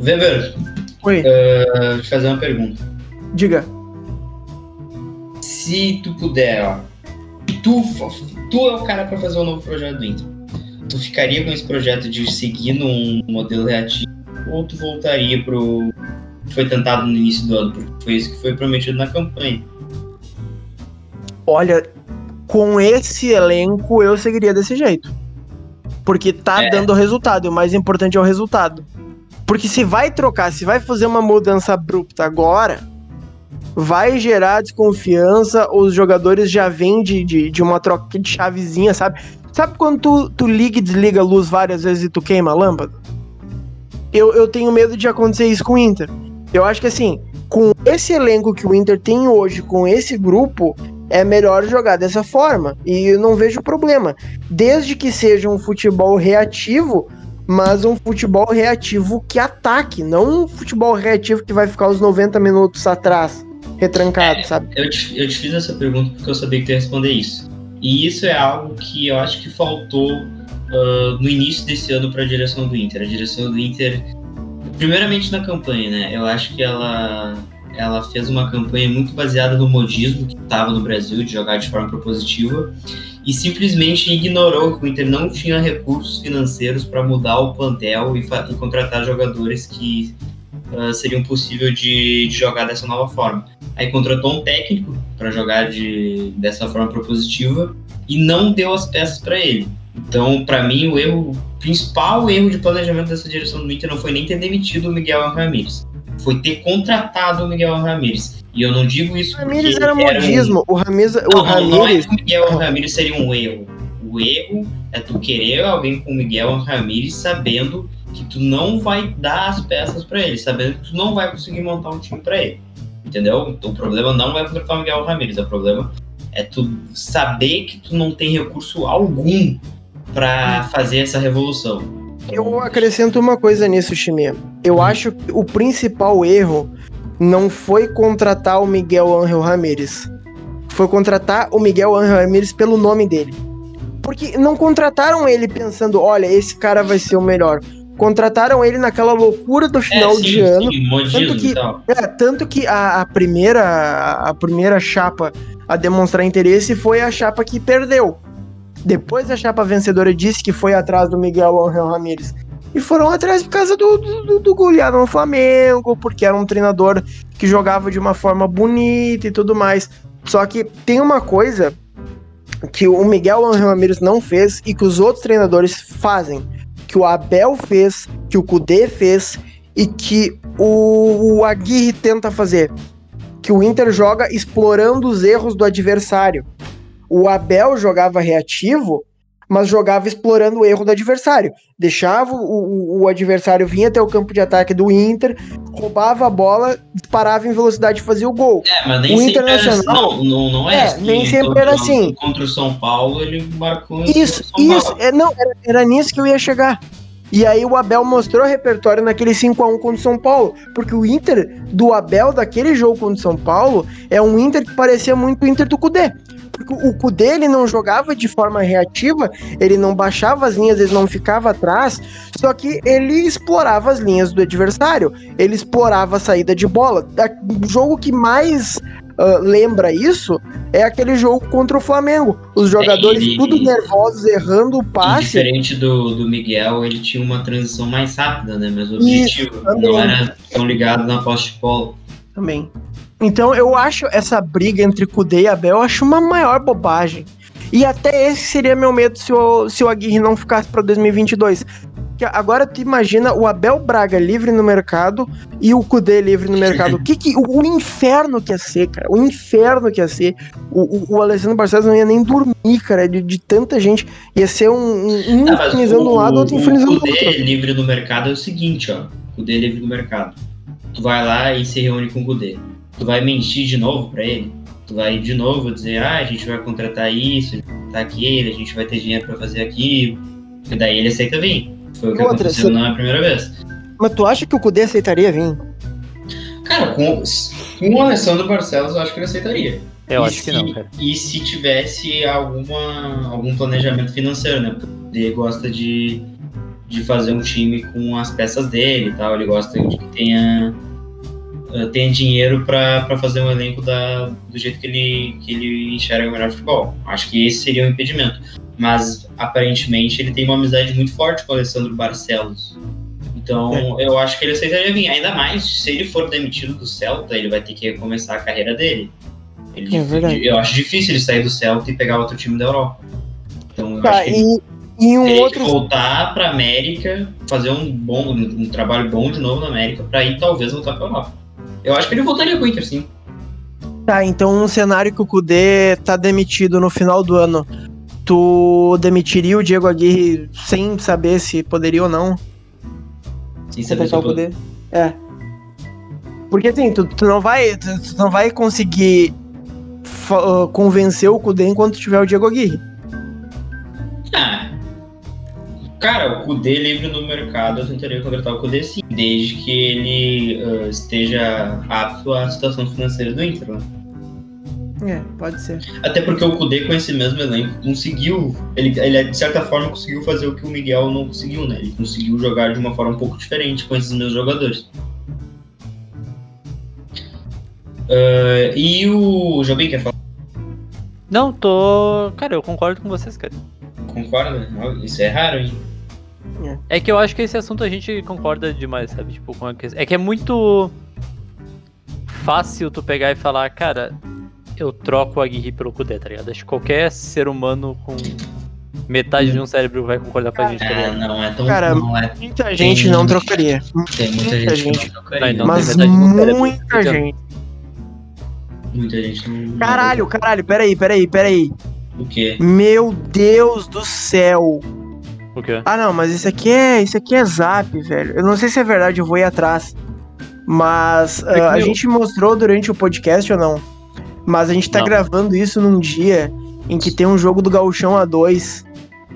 Speaker 1: Weber,
Speaker 2: Oi,
Speaker 1: uh, deixa eu fazer uma pergunta.
Speaker 2: diga.
Speaker 1: Se tu puder, ó, tu, tu é o cara pra fazer um novo projeto do Inter. Tu ficaria com esse projeto de seguir num modelo reativo ou tu voltaria pro que foi tentado no início do ano? Porque foi isso que foi prometido na campanha.
Speaker 2: Olha, com esse elenco eu seguiria desse jeito. Porque tá
Speaker 1: É.
Speaker 2: dando resultado, e o mais importante é o resultado. Porque se vai trocar, se vai fazer uma mudança abrupta agora, vai gerar desconfiança, os jogadores já vêm de, de, de uma troca de chavezinha, sabe? Sabe quando tu, tu liga e desliga a luz várias vezes e tu queima a lâmpada? Eu, eu tenho medo de acontecer isso com o Inter. Eu acho que assim, com esse elenco que o Inter tem hoje, com esse grupo, é melhor jogar dessa forma. E eu não vejo problema. Desde que seja um futebol reativo, mas um futebol reativo que ataque, não um futebol reativo que vai ficar os 90 minutos atrás, retrancado, sabe?
Speaker 1: Eu te, eu te fiz essa pergunta porque eu sabia que tu ia responder isso. E isso é algo que eu acho que faltou ah, no início desse ano para a direção do Inter. A direção do Inter, primeiramente na campanha, né? Eu acho que ela, ela fez uma campanha muito baseada no modismo que estava no Brasil, de jogar de forma propositiva, e simplesmente ignorou que o Inter não tinha recursos financeiros para mudar o plantel e, e contratar jogadores que ah, seriam possível de, de jogar dessa nova forma. Aí contratou um técnico para jogar de, dessa forma propositiva e não deu as peças para ele. Então, para mim, o erro, o principal erro de planejamento dessa direção do Inter não foi nem ter demitido o Miguel Ramírez, foi ter contratado o Miguel Ramírez. E eu não digo isso
Speaker 2: O Ramires
Speaker 1: porque
Speaker 2: era
Speaker 1: um-
Speaker 2: modismo. O Ramires, o
Speaker 1: Não, não, não é
Speaker 2: Ramires
Speaker 1: o Miguel Ramírez seria um erro. O erro é tu querer alguém com o Miguel Ramírez sabendo que tu não vai dar as peças para ele, sabendo que tu não vai conseguir montar um time para ele. Entendeu? Então o problema não é contratar o Miguel Ramírez, o problema é tu saber que tu não tem recurso algum para fazer essa revolução.
Speaker 2: Eu acrescento uma coisa nisso, Chimia. Eu acho que o principal erro não foi contratar o Miguel Angel Ramírez. Foi contratar o Miguel Angel Ramírez pelo nome dele. Porque não contrataram ele pensando, olha, esse cara vai ser o melhor. Contrataram ele naquela loucura do final
Speaker 1: é, sim,
Speaker 2: de ano.
Speaker 1: sim,
Speaker 2: Tanto que-
Speaker 1: e tal.
Speaker 2: É, tanto que a, a primeira a primeira chapa a demonstrar interesse foi a chapa que perdeu. Depois a chapa vencedora disse que foi atrás do Miguel Angel Ramírez. E foram atrás por causa do, do, do, do goleado no Flamengo, porque era um treinador que jogava de uma forma bonita e tudo mais. Só que tem uma coisa que o Miguel Angel Ramírez não fez e que os outros treinadores fazem. Que o Abel fez, que o Kudê fez e que o, o Aguirre tenta fazer. Que o Inter joga explorando os erros do adversário. O Abel jogava reativo, mas jogava explorando o erro do adversário. Deixava o, o, o adversário vir até o campo de ataque do Inter, roubava a bola, disparava em velocidade e fazia o gol.
Speaker 1: É, mas nem
Speaker 2: O
Speaker 1: sempre era assim.
Speaker 2: Internacional-
Speaker 1: Não, não, não é,
Speaker 2: É,
Speaker 1: assim.
Speaker 2: nem sempre
Speaker 1: Contra-
Speaker 2: era assim.
Speaker 1: Contra o São Paulo, ele marcou
Speaker 2: Isso, isso. É, não, era, era nisso que eu ia chegar. E aí o Abel mostrou repertório naquele 5x1 contra o São Paulo. Porque o Inter do Abel, daquele jogo contra o São Paulo, é um Inter que parecia muito o Inter do Cudê. Porque o Cudê, ele não jogava de forma reativa, ele não baixava as linhas, ele não ficava atrás, só que ele explorava as linhas do adversário, ele explorava a saída de bola. O jogo que mais ah, lembra isso é aquele jogo contra o Flamengo. Os jogadores
Speaker 1: e-
Speaker 2: tudo nervosos, errando o passe.
Speaker 1: diferente do, do Miguel, ele tinha uma transição mais rápida, né? Mas o objetivo não era tão ligado na posse de bola.
Speaker 2: Também. Então eu acho essa briga entre Kudê e Abel, eu acho uma maior bobagem. E até esse seria meu medo se o, se o Aguirre não ficasse para 2022. Que agora tu imagina o Abel Braga livre no mercado e o Kudê livre no mercado. O *laughs* que que, o, o inferno que ia ser, cara? O inferno que ia ser. O, o, o Alessandro Barcelos não ia nem dormir, cara, de, de tanta gente. Ia ser um, um, um
Speaker 1: Ah,
Speaker 2: infernizando
Speaker 1: o-
Speaker 2: um lado, outro
Speaker 1: o-
Speaker 2: infernizando
Speaker 1: O
Speaker 2: o outro.
Speaker 1: Kudê livre no mercado é o seguinte, ó. O Kudê livre no mercado. Tu vai lá e se reúne com o Kudê. Tu vai mentir de novo pra ele? Tu vai de novo dizer, ah, a gente vai contratar isso, contratar aquilo, a gente vai ter dinheiro pra fazer aquilo. E daí ele aceita vir. Foi o que
Speaker 2: Outra,
Speaker 1: aconteceu
Speaker 2: se-
Speaker 1: na primeira vez.
Speaker 2: Mas tu acha que o Kudê aceitaria vir?
Speaker 1: Cara, com, com o Alessandro Barcelos, eu acho que ele aceitaria.
Speaker 3: Eu
Speaker 1: E
Speaker 3: acho que
Speaker 1: se-
Speaker 3: não, cara.
Speaker 1: E se tivesse alguma, algum planejamento financeiro, né? Porque ele gosta de, de fazer um time com as peças dele e tal. Ele gosta de que tenha, eh, tenha dinheiro para fazer um elenco da, do jeito que ele, que ele enxerga o melhor futebol. Acho que esse seria o impedimento. Mas aparentemente ele tem uma amizade muito forte com o Alessandro Barcelos. Então eu acho que ele aceitaria vir. Ainda mais se ele for demitido do Celta, ele vai ter que recomeçar a carreira dele. Ele,
Speaker 2: É verdade.
Speaker 1: eu acho difícil ele sair do Celta e pegar outro time da Europa. Então eu
Speaker 2: Tá,
Speaker 1: acho que ele
Speaker 2: e, e um outro.
Speaker 1: que voltar pra América, fazer um bom, um trabalho bom de novo na América, pra ir talvez voltar pra Europa. Eu acho que ele voltaria com o Inter, sim.
Speaker 2: Tá, então um cenário que o Kudê tá demitido no final do ano. Tu demitiria o Diego Aguirre sem saber se poderia ou não?
Speaker 1: Sem saber se
Speaker 2: o Kudê? É. Porque assim, tu, tu não vai. Tu, tu não vai conseguir uh, convencer o Kudê enquanto tiver o Diego Aguirre.
Speaker 1: Ah. Cara, o Kudê livre no mercado, eu tentaria contratar o Kudê sim, desde que ele ah, esteja apto à situação financeira do Inter, né?
Speaker 2: É, pode ser.
Speaker 1: Até porque o Kudê com esse mesmo elenco conseguiu, ele, ele de certa forma conseguiu fazer o que o Miguel não conseguiu, né? Ele conseguiu jogar de uma forma um pouco diferente com esses mesmos jogadores. Ah, e o Jobim quer falar?
Speaker 3: Não, tô. Cara, eu concordo com vocês, cara.
Speaker 1: Concorda? Isso é raro, hein?
Speaker 3: É que eu acho que esse assunto a gente concorda demais, sabe? Tipo, com a questão. É que é muito fácil tu pegar e falar, cara, eu troco o Aguirre pelo Kudê, tá ligado? Acho que qualquer ser humano com metade de um cérebro vai concordar com a gente, tá
Speaker 1: É, não é tão.
Speaker 2: Cara,
Speaker 1: não é,
Speaker 2: Muita gente não trocaria.
Speaker 1: tem muita
Speaker 2: muita
Speaker 1: gente,
Speaker 2: gente.
Speaker 1: que não trocaria.
Speaker 3: Não.
Speaker 2: Mas
Speaker 3: tem do cérebro.
Speaker 2: muita
Speaker 3: Então-
Speaker 2: gente.
Speaker 1: Muita gente não.
Speaker 2: Caralho, caralho, peraí, peraí, peraí.
Speaker 1: O quê?
Speaker 2: Meu Deus do céu.
Speaker 3: O quê?
Speaker 2: Ah, não, mas isso aqui é, isso aqui é zap, velho. Eu não sei se é verdade, eu vou ir atrás. Mas
Speaker 3: É
Speaker 2: ah, a gente mostrou durante o podcast ou não? Mas a gente tá
Speaker 3: Não.
Speaker 2: gravando isso num dia em que tem um jogo do Gauchão A2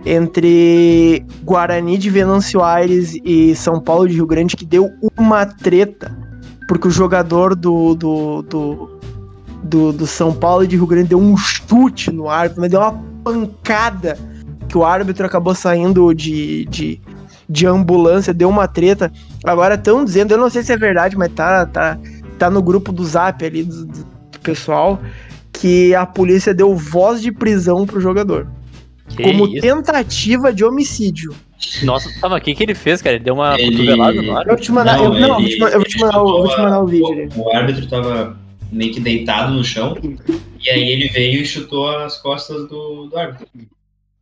Speaker 2: entre Guarani de Venâncio Aires e São Paulo de Rio Grande que deu uma treta. Porque o jogador do, do, do, do, do São Paulo de Rio Grande deu um chute no árbitro, mas deu uma pancada que o árbitro acabou saindo de, de, de ambulância, deu uma treta. Agora estão dizendo, eu não sei se é verdade, mas tá, tá, tá no grupo do zap ali do, do- do pessoal, que a polícia deu voz de prisão pro jogador.
Speaker 3: Que
Speaker 2: como
Speaker 3: isso?
Speaker 2: tentativa de homicídio.
Speaker 3: Nossa, mas o que, que ele fez, cara? Ele deu uma
Speaker 1: Ele-
Speaker 3: cotovelada no ar?
Speaker 2: Eu vou te mandar, eu, não, eu vou
Speaker 1: ele-
Speaker 2: te, ma- eu vou te
Speaker 1: ele
Speaker 2: mandar, o- eu vou te
Speaker 1: chutou
Speaker 2: mandar o vídeo ali.
Speaker 1: O, o árbitro tava meio que deitado no chão. E aí ele veio e chutou as costas do, do árbitro.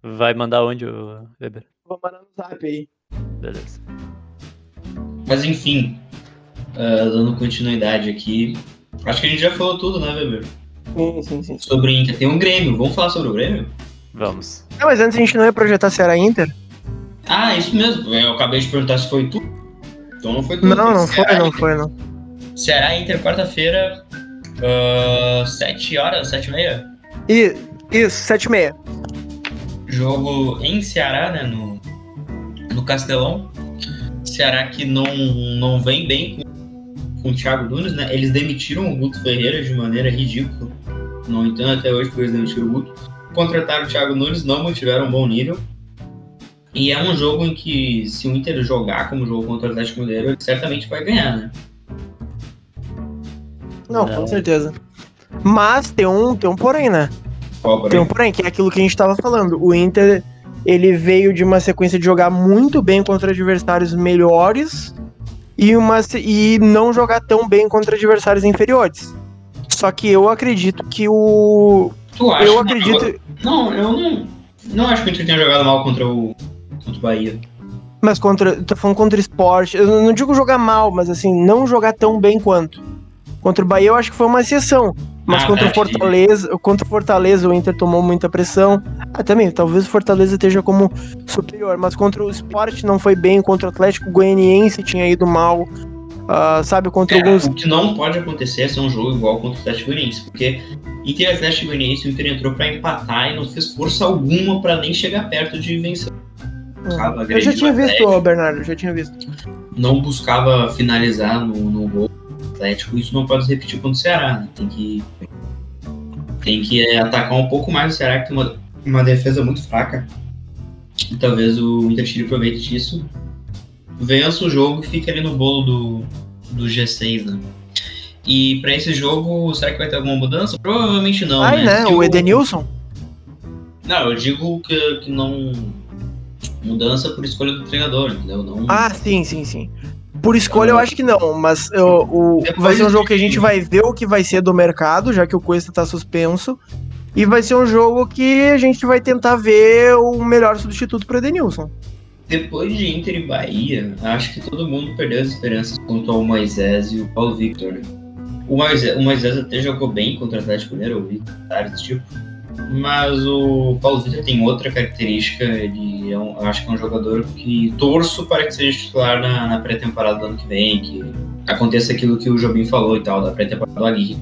Speaker 3: Vai mandar onde, Weber?
Speaker 2: Vou mandar no zap aí.
Speaker 3: Beleza.
Speaker 1: Mas enfim, ah, dando continuidade aqui. Acho que a gente já falou tudo, né, Weber?
Speaker 2: Sim, sim, sim.
Speaker 1: Sobre o Inter. Tem um Grêmio. Vamos falar sobre o Grêmio?
Speaker 3: Vamos.
Speaker 2: Não, mas antes a gente não ia projetar Ceará Inter?
Speaker 1: Ah, isso mesmo. Eu acabei de perguntar se foi tu. Então não foi tu.
Speaker 2: Não, não
Speaker 1: Ceará
Speaker 2: foi, não
Speaker 1: Inter.
Speaker 2: foi, não.
Speaker 1: Ceará Inter, quarta-feira, ah, sete horas, sete e meia.
Speaker 2: E, isso, 7 e meia.
Speaker 1: Jogo em Ceará, né? No, no Castelão. Ceará que não, não vem bem com, com o Thiago Nunes, né? Eles demitiram o Guto Ferreira de maneira ridícula. Não entendo até hoje porque eles demitiram o Guto. Contrataram o Thiago Nunes, não mantiveram um bom nível. E é um jogo em que, se o Inter jogar como jogo contra o Atlético Mineiro, ele certamente vai ganhar, né?
Speaker 2: Não,
Speaker 3: Não.
Speaker 2: com certeza. Mas tem um, tem um porém, né?
Speaker 1: Porém?
Speaker 2: Tem um porém, que é aquilo que a gente tava falando. O Inter, ele veio de uma sequência de jogar muito bem contra adversários melhores e, uma, e não jogar tão bem contra adversários inferiores. Só que eu acredito que o.
Speaker 1: Tu acha?
Speaker 2: Eu acredito.
Speaker 1: Não, eu não, não acho que o Inter tenha jogado mal contra o, contra o Bahia.
Speaker 2: Mas contra. Tô falando contra o esporte. Eu não digo jogar mal, mas assim, não jogar tão bem quanto. Contra o Bahia eu acho que foi uma exceção. Mas
Speaker 1: Ah,
Speaker 2: contra o Fortaleza, contra o Fortaleza o Inter tomou muita pressão. Ah, também, talvez o Fortaleza esteja como superior, mas contra o Sport não foi bem, contra o Atlético Goianiense tinha ido mal. ah, sabe, contra
Speaker 1: É,
Speaker 2: alguns.
Speaker 1: o que não pode acontecer é ser um jogo igual contra o Atlético Goianiense, porque Inter e Atlético Goianiense, o Inter entrou pra empatar e não fez força alguma pra nem chegar perto de vencer. Buscava
Speaker 2: Eu já tinha visto, Bernardo, eu já tinha visto.
Speaker 1: Não buscava finalizar no, no gol Atlético, isso não pode se repetir contra o Ceará, né? Tem que, tem que é, atacar um pouco mais o Ceará, que tem uma, uma defesa muito fraca. E talvez o Inter tire proveito disso. Vença o jogo e fique ali no bolo do, do G6, né? E pra esse jogo, será que vai ter alguma mudança? Provavelmente não,
Speaker 2: Ai, né?
Speaker 1: Porque
Speaker 2: O Edenilson?
Speaker 1: Não, eu digo que, que não. Mudança por escolha do treinador, entendeu? Não...
Speaker 2: Ah, sim, sim, sim. Por escolha eu acho que não, mas eu- o,
Speaker 1: Depois
Speaker 2: vai ser um jogo que a gente vai ver o que vai ser do mercado, já que o Cuesta tá suspenso. E vai ser um jogo que a gente vai tentar ver o melhor substituto pro Edenilson.
Speaker 1: Depois de Inter e Bahia, acho que todo mundo perdeu as esperanças quanto ao Moisés e o Paulo Victor. né? O Moisés, o Moisés até jogou bem contra o Atlético Mineiro, eu vi comentários desse tipo. Mas o Paulo Victor tem outra característica, ele é um, acho que é um jogador que torço para que seja titular na, na pré-temporada do ano que vem, que aconteça aquilo que o Jobim falou e tal, da pré-temporada do Aguirre.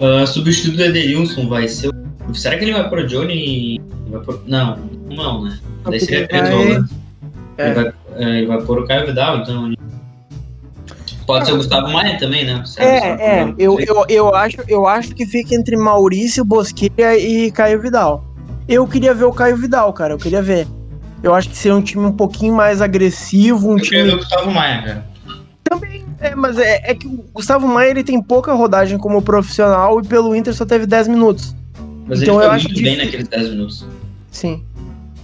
Speaker 1: Ah, substituto do Edenilson vai ser o... Será que ele vai pro Johnny? Vai pôr- Não, não, né? Daí seria volantes.
Speaker 2: é.
Speaker 1: Ele, vai, é, ele vai pôr o Caio Vidal, então. Pode ser o Gustavo Maia também, né?
Speaker 2: É, é, eu, eu, eu, acho, eu acho que fica entre Maurício, Bosquilha e Caio Vidal. Eu queria ver o Caio Vidal, cara, eu queria ver. Eu acho que seria um time um pouquinho mais agressivo, um
Speaker 1: Eu queria ver
Speaker 2: time.
Speaker 1: o Gustavo Maia, cara.
Speaker 2: É, mas é, é que o Gustavo Maia ele tem pouca rodagem como profissional e pelo Inter só teve 10 minutos.
Speaker 1: Mas
Speaker 2: Então
Speaker 1: ele
Speaker 2: eu
Speaker 1: foi
Speaker 2: acho
Speaker 1: muito bem
Speaker 2: difícil.
Speaker 1: naqueles 10 minutos.
Speaker 2: Sim.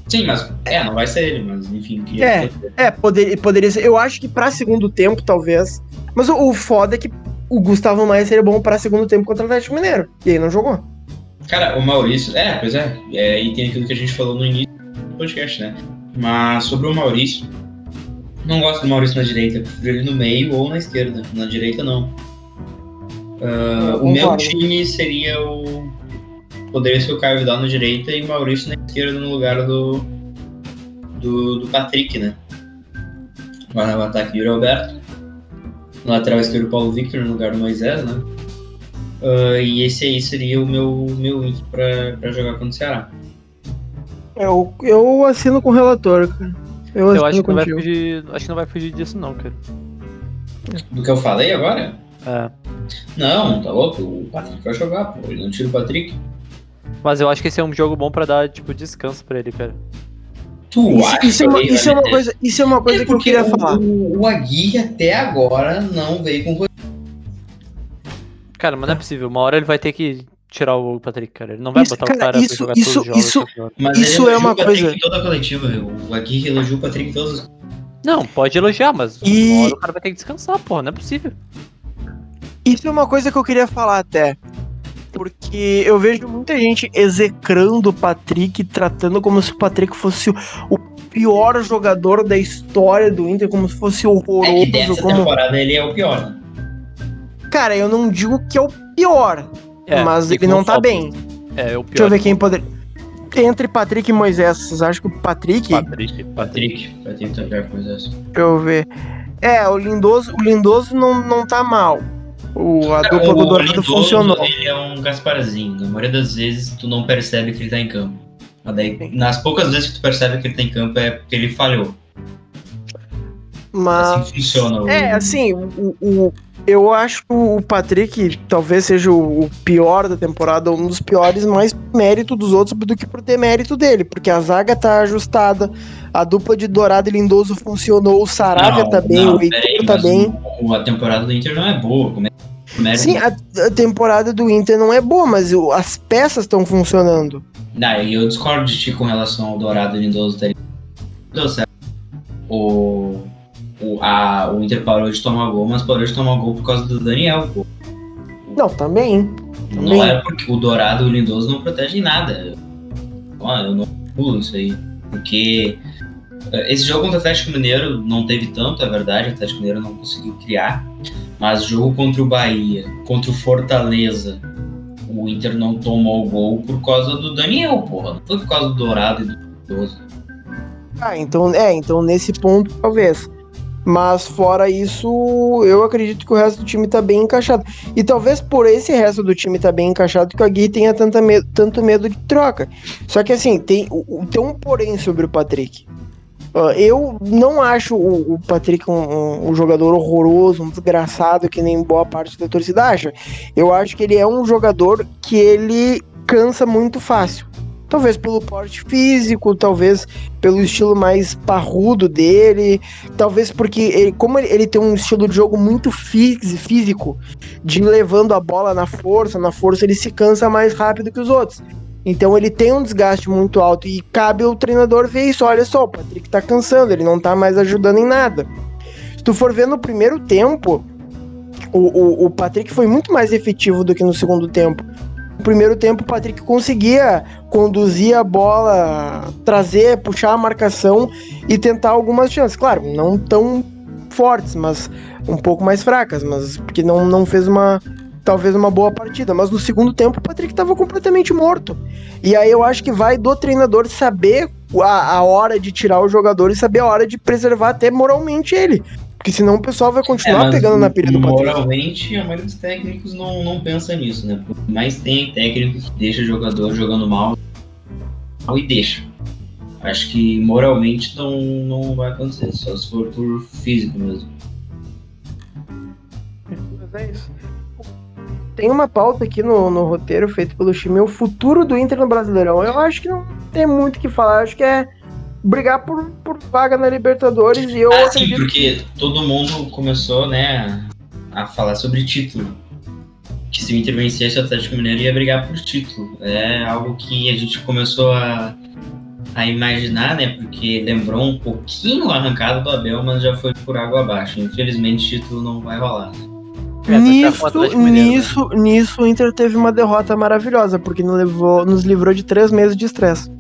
Speaker 1: Sim, mas. É, não vai ser ele, mas enfim. queria
Speaker 2: É. É, poder, poderia ser. Eu acho que pra segundo tempo, talvez. Mas o, o foda é que o Gustavo Maia seria bom pra segundo tempo contra o Atlético Mineiro. E aí não jogou.
Speaker 1: Cara, o Maurício. É, pois é. é. E tem aquilo que a gente falou no início do podcast, né? Mas sobre o Maurício. Não gosto do Maurício na direita. Prefiro ele no meio ou na esquerda. Na direita, não.
Speaker 2: Eu
Speaker 1: o meu time seria o. Poderia ser o Caio Vidal na direita e o Maurício na esquerda no lugar do. Do, do Patrick, né? Lá no ataque, Yuri Alberto. No lateral esquerdo, o Paulo Victor no lugar do Moisés, né? Ah, e esse aí seria o meu, meu pra, pra jogar contra o Ceará.
Speaker 2: Eu, eu assino com o relator, cara. Eu assino
Speaker 3: Eu acho que não vai fugir. Acho que não vai fugir disso, não, cara.
Speaker 1: Do que eu falei agora?
Speaker 3: É.
Speaker 1: Não, tá louco. O Patrick vai jogar, pô. Ele não tira o Patrick.
Speaker 3: Mas eu acho que esse é um jogo bom pra dar, tipo, descanso pra ele, cara.
Speaker 1: Tu
Speaker 2: Isso,
Speaker 1: acha
Speaker 2: isso é uma, isso é uma coisa, isso é uma coisa
Speaker 1: É
Speaker 2: que eu queria
Speaker 1: o,
Speaker 2: falar.
Speaker 1: O, o Aguirre até agora não veio com
Speaker 3: Cara, mas não é possível. Uma hora ele vai ter que tirar o Patrick, cara. Ele não vai
Speaker 2: Isso,
Speaker 3: botar
Speaker 2: cara,
Speaker 3: o cara
Speaker 2: isso-
Speaker 3: pra jogar
Speaker 2: isso-
Speaker 3: todos os jogos.
Speaker 2: isso-.
Speaker 1: Mas
Speaker 2: Isso é uma
Speaker 1: Patrick
Speaker 2: coisa-
Speaker 1: toda a coletiva. O Aguirre elogia o Patrick em todas as
Speaker 3: Não, pode elogiar, mas
Speaker 2: E-
Speaker 3: uma hora o cara vai ter que descansar, porra. Não é possível.
Speaker 2: Isso é uma coisa que eu queria falar até. Porque eu vejo muita gente execrando o Patrick, tratando como se o Patrick fosse o, pior jogador da história do Inter, como se fosse
Speaker 1: É que
Speaker 2: horroroso.
Speaker 1: dessa
Speaker 2: como...
Speaker 1: temporada ele é o pior, né?
Speaker 2: Cara, eu não digo que é o pior,
Speaker 3: É,
Speaker 2: mas ele não tá bem.
Speaker 3: É, o pior.
Speaker 2: Deixa eu ver quem poderia. Entre Patrick e Moisés, vocês acham que o Patrick.
Speaker 3: Patrick. Patrick.
Speaker 1: Patrick. Tá pior que o Moisés.
Speaker 2: Deixa eu ver. É, o Lindoso, o Lindoso não, não tá mal. O, a dupla do
Speaker 1: o
Speaker 2: Dourado funcionou.
Speaker 1: Ele é um Gasparzinho. Na maioria das vezes tu não percebe que ele tá em campo. Mas daí, nas poucas vezes que tu percebe que ele tá em campo é porque ele falhou.
Speaker 2: Mas.
Speaker 1: Assim funciona. o-
Speaker 2: É, assim, o, o- eu acho que o Patrick talvez seja o, pior da temporada, um dos piores, mais mérito dos outros do que por ter mérito dele, porque a zaga tá ajustada, a dupla de Dourado e Lindoso funcionou, o Saravia
Speaker 1: Não,
Speaker 2: tá bem,
Speaker 1: não,
Speaker 2: o Heitor tá bem.
Speaker 1: A temporada do Inter não é boa. Como é que mérito-
Speaker 2: Sim, a, a temporada do Inter não é boa, mas o- as peças estão funcionando.
Speaker 1: Não, e eu discordo de ti com relação ao Dourado e Lindoso terem. Deu certo. O, o, a, o Inter parou de tomar gol, mas parou de tomar gol por causa do Daniel, pô.
Speaker 2: Não, também.
Speaker 1: Não
Speaker 2: Também.
Speaker 1: é porque o Dourado e o Lindoso não protegem nada. Ó, eu não pulo isso aí. Porque eh, esse jogo contra o Atlético Mineiro não teve tanto, é verdade, o Atlético Mineiro não conseguiu criar. Mas jogo contra o Bahia, contra o Fortaleza, o Inter não tomou gol por causa do Daniel, porra. Não foi por causa do Dourado e do Lindoso.
Speaker 2: Ah, então, é, então nesse ponto talvez. Mas fora isso, eu acredito que o resto do time tá bem encaixado. E talvez por esse resto do time tá bem encaixado que o Agui tenha tanta medo, tanto medo de troca. Só que assim, tem, tem um porém sobre o Patrick. Eu não acho o, Patrick um, um, um, jogador horroroso, um desgraçado que nem boa parte da torcida acha. Eu acho que ele é um jogador que ele cansa muito fácil. Talvez pelo porte físico, talvez pelo estilo mais parrudo dele, talvez porque, ele, como ele, ele, tem um estilo de jogo muito físico, de levando a bola na força, na força ele se cansa mais rápido que os outros. Então ele tem um desgaste muito alto e cabe o treinador ver isso. Olha só, o Patrick tá cansando, ele não tá mais ajudando em nada. Se tu for ver no primeiro tempo, o, o, o Patrick foi muito mais efetivo do que no segundo tempo. No primeiro tempo, o Patrick conseguia conduzir a bola, trazer, puxar a marcação e tentar algumas chances. Claro, não tão fortes, mas um pouco mais fracas, mas porque não, não fez uma, talvez uma boa partida, mas no segundo tempo o Patrick estava completamente morto. E aí eu acho que vai do treinador saber a, a, hora de tirar o jogador e saber a hora de preservar até moralmente ele. Porque senão o pessoal vai continuar é, pegando na pilha do
Speaker 1: Patrick. Moralmente, a maioria dos técnicos não, não pensa nisso, né? Mais tem técnicos que deixa o jogador jogando mal e deixa. Acho que moralmente não, não vai acontecer, só se for por físico mesmo.
Speaker 2: Mas é isso tem uma pauta aqui no, no roteiro feito pelo time, o futuro do Inter no Brasileirão. Eu acho que não tem muito o que falar, acho que é brigar por, por vaga na Libertadores e eu
Speaker 1: ah, acredito... sim, porque todo mundo começou, né, a falar sobre título. Que se o Inter vencesse o Atlético Mineiro ia brigar por título. É algo que a gente começou a, a imaginar, né, porque lembrou um pouquinho a arrancada do Abel, mas já foi por água abaixo. Infelizmente, título não vai rolar, né?
Speaker 2: É, nisso, nisso, né? nisso o Inter teve uma derrota maravilhosa, porque nos, levou, nos livrou de três meses de estresse.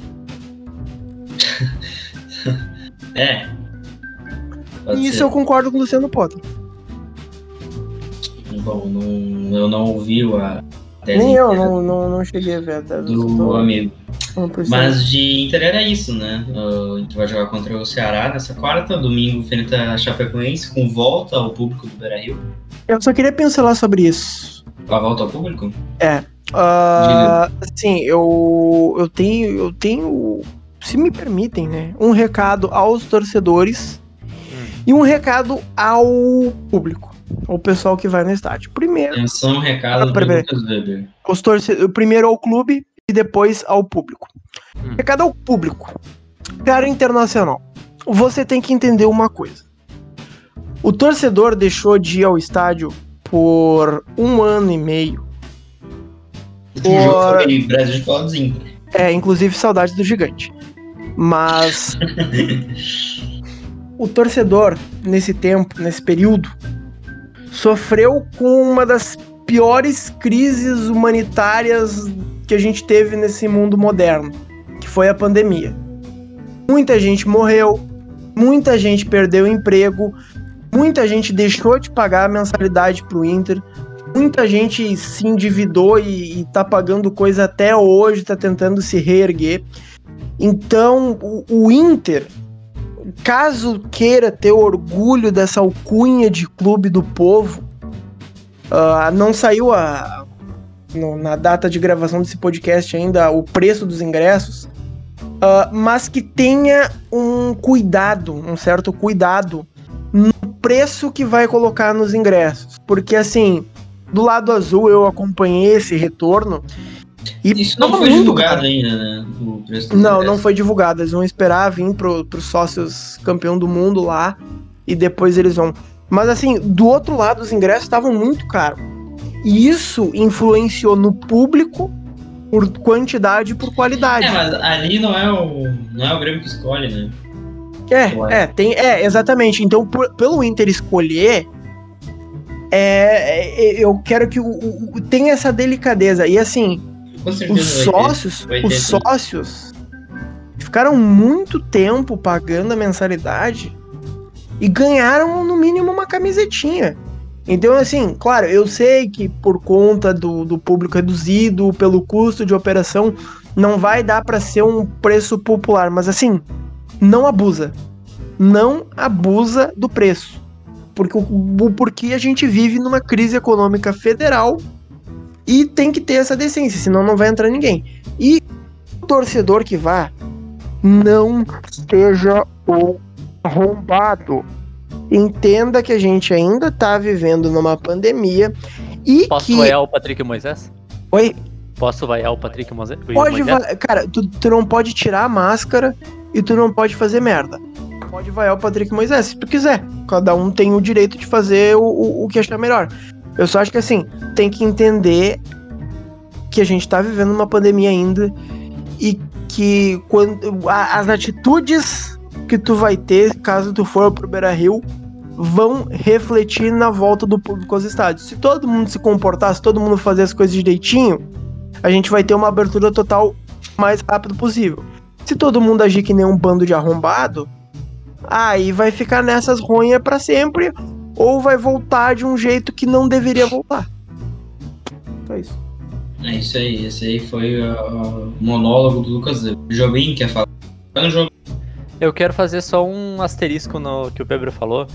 Speaker 2: *laughs*
Speaker 1: é.
Speaker 2: Isso ser. eu concordo com o Luciano Potter.
Speaker 1: Bom, não, eu não ouvi a
Speaker 2: Nem eu, não, não, não cheguei a ver a
Speaker 1: tese do, do amigo. Mas de Inter era isso, né? A gente vai jogar contra o Ceará nessa quarta, domingo frente a Chapecoense, com volta ao público do Beira-Rio.
Speaker 2: Eu só queria pincelar sobre isso.
Speaker 1: A volta ao público?
Speaker 2: É. Uh, assim, eu, eu tenho. Eu tenho. Se me permitem, né? Um recado aos torcedores hum. e um recado ao público. Ao pessoal que vai no estádio. Primeiro.
Speaker 1: Atenção, recado ah, do Lucas.
Speaker 2: Os torcedores, primeiro ao clube e depois ao público. Hum. Recado ao público. Cara internacional. Você tem que entender uma coisa. O torcedor deixou de ir ao estádio por um ano e meio.
Speaker 1: Por... O jogo foi Brasil de
Speaker 2: É, inclusive saudades do gigante. Mas *laughs* o torcedor, nesse tempo, nesse período, sofreu com uma das piores crises humanitárias que a gente teve nesse mundo moderno, que foi a pandemia. Muita gente morreu, muita gente perdeu emprego, Muita gente deixou de pagar a mensalidade pro Inter. Muita gente se endividou e, e tá pagando coisa até hoje, tá tentando se reerguer. Então, o, o Inter, caso queira ter orgulho dessa alcunha de clube do povo, uh, não saiu a, no, na data de gravação desse podcast ainda o preço dos ingressos, uh, mas que tenha um cuidado, um certo cuidado preço que vai colocar nos ingressos. Porque assim, do lado azul eu acompanhei esse retorno.
Speaker 1: E Isso não foi divulgado cara. ainda, né?
Speaker 2: não, não foi divulgado. Eles vão esperar vir pro, pros sócios campeão do mundo lá e depois eles vão. Mas assim, do outro lado, os ingressos estavam muito caros. E isso influenciou no público por quantidade e por qualidade. É,
Speaker 1: mas ali não é o, não é o Grêmio que escolhe, né?
Speaker 2: É, é, tem, é, exatamente. Então, por, pelo Inter escolher, é, é, eu quero que o, o, tenha essa delicadeza. E assim, os sócios, ter, os sócios ficaram muito tempo pagando a mensalidade e ganharam no mínimo uma camisetinha. Então, assim, claro, eu sei que por conta do, do público reduzido, pelo custo de operação, não vai dar para ser um preço popular, mas assim, não abusa. não abusa do preço. Porque, porque a gente vive numa crise econômica federal e tem que ter essa decência, senão não vai entrar ninguém. E o torcedor que vá, não seja o arrombado. Entenda que a gente ainda tá vivendo numa pandemia e
Speaker 3: Posso
Speaker 2: que.
Speaker 3: vaiar o Patrick Moisés?
Speaker 2: Oi?
Speaker 3: Posso vaiar o Patrick Moisés?
Speaker 2: Pode va- Cara, tu, tu não pode tirar a máscara e tu não pode fazer merda. Pode vaiar o Patrick Moisés se tu quiser. Cada um tem o direito de fazer o, o, o que achar melhor. Eu só acho que assim, tem que entender que a gente tá vivendo uma pandemia ainda e que quando as atitudes que tu vai ter caso tu for pro Beira Rio vão refletir na volta do público aos estádios. Se todo mundo se comportar, se todo mundo fazer as coisas direitinho, a gente vai ter uma abertura total mais rápido possível. Se todo mundo agir que nem um bando de arrombado, aí vai ficar nessas ronhas pra sempre, ou vai voltar de um jeito que não deveria voltar. Só isso.
Speaker 1: É isso aí, esse aí foi o monólogo do Lucas. O Jobim quer falar.
Speaker 3: Eu quero fazer só um asterisco no que o Pedro falou,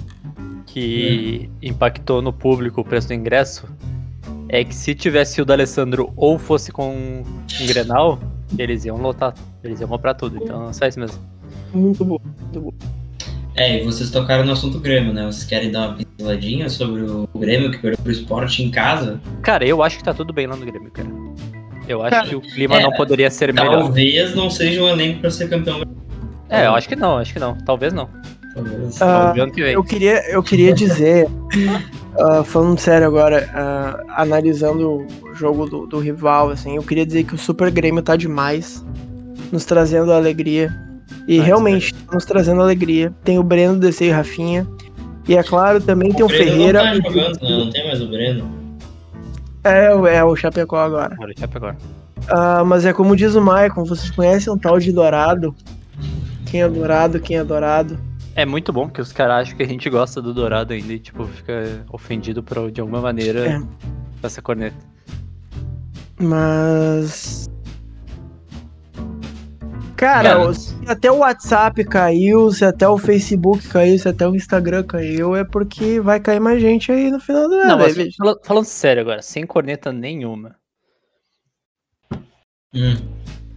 Speaker 3: que impactou no público o preço do ingresso. É que se tivesse o da Alessandro ou fosse com um Grenal, eles iam lotar, eles iam comprar tudo. Então, só isso mesmo.
Speaker 2: Muito bom.
Speaker 1: É, e vocês tocaram no assunto Grêmio, né? Vocês querem dar uma pinceladinha sobre o Grêmio que perdeu pro esporte em casa?
Speaker 3: Cara, eu acho que tá tudo bem lá no Grêmio, cara. Eu acho
Speaker 2: Cara,
Speaker 3: que o clima
Speaker 1: é,
Speaker 3: não poderia ser melhor.
Speaker 1: Talvez não seja um elenco pra ser campeão.
Speaker 3: É, eu acho que não, acho que não. Talvez não.
Speaker 1: Talvez.
Speaker 2: Ah,
Speaker 3: ano que vem.
Speaker 2: Eu queria, eu queria dizer, ah, falando sério agora, ah, analisando o jogo do, do rival, assim, eu queria dizer que o Super Grêmio tá demais, nos trazendo alegria. E realmente, tá nos trazendo alegria. Tem o Breno, DC e Rafinha. E é claro, também tem o,
Speaker 1: Breno
Speaker 2: Ferreira.
Speaker 1: Não tá jogando, né? não tem mais o Breno.
Speaker 2: É, o- é o Chapecó agora.
Speaker 3: Deixa eu pegar.
Speaker 2: Ah, mas é como diz o Maicon, vocês conhecem um tal de Dourado? Quem é Dourado, quem é Dourado?
Speaker 3: É muito bom porque os caras acham que a gente gosta do Dourado ainda e, tipo, fica ofendido por, de alguma maneira
Speaker 2: É.
Speaker 3: com essa corneta.
Speaker 2: Mas. Cara,
Speaker 1: Cara,
Speaker 2: se até o WhatsApp caiu, se até o Facebook caiu, se até o Instagram caiu, é porque vai cair mais gente aí no final do ano.
Speaker 3: Não, mas
Speaker 2: velho.
Speaker 3: fala- falando sério agora, sem corneta nenhuma.
Speaker 1: Hum.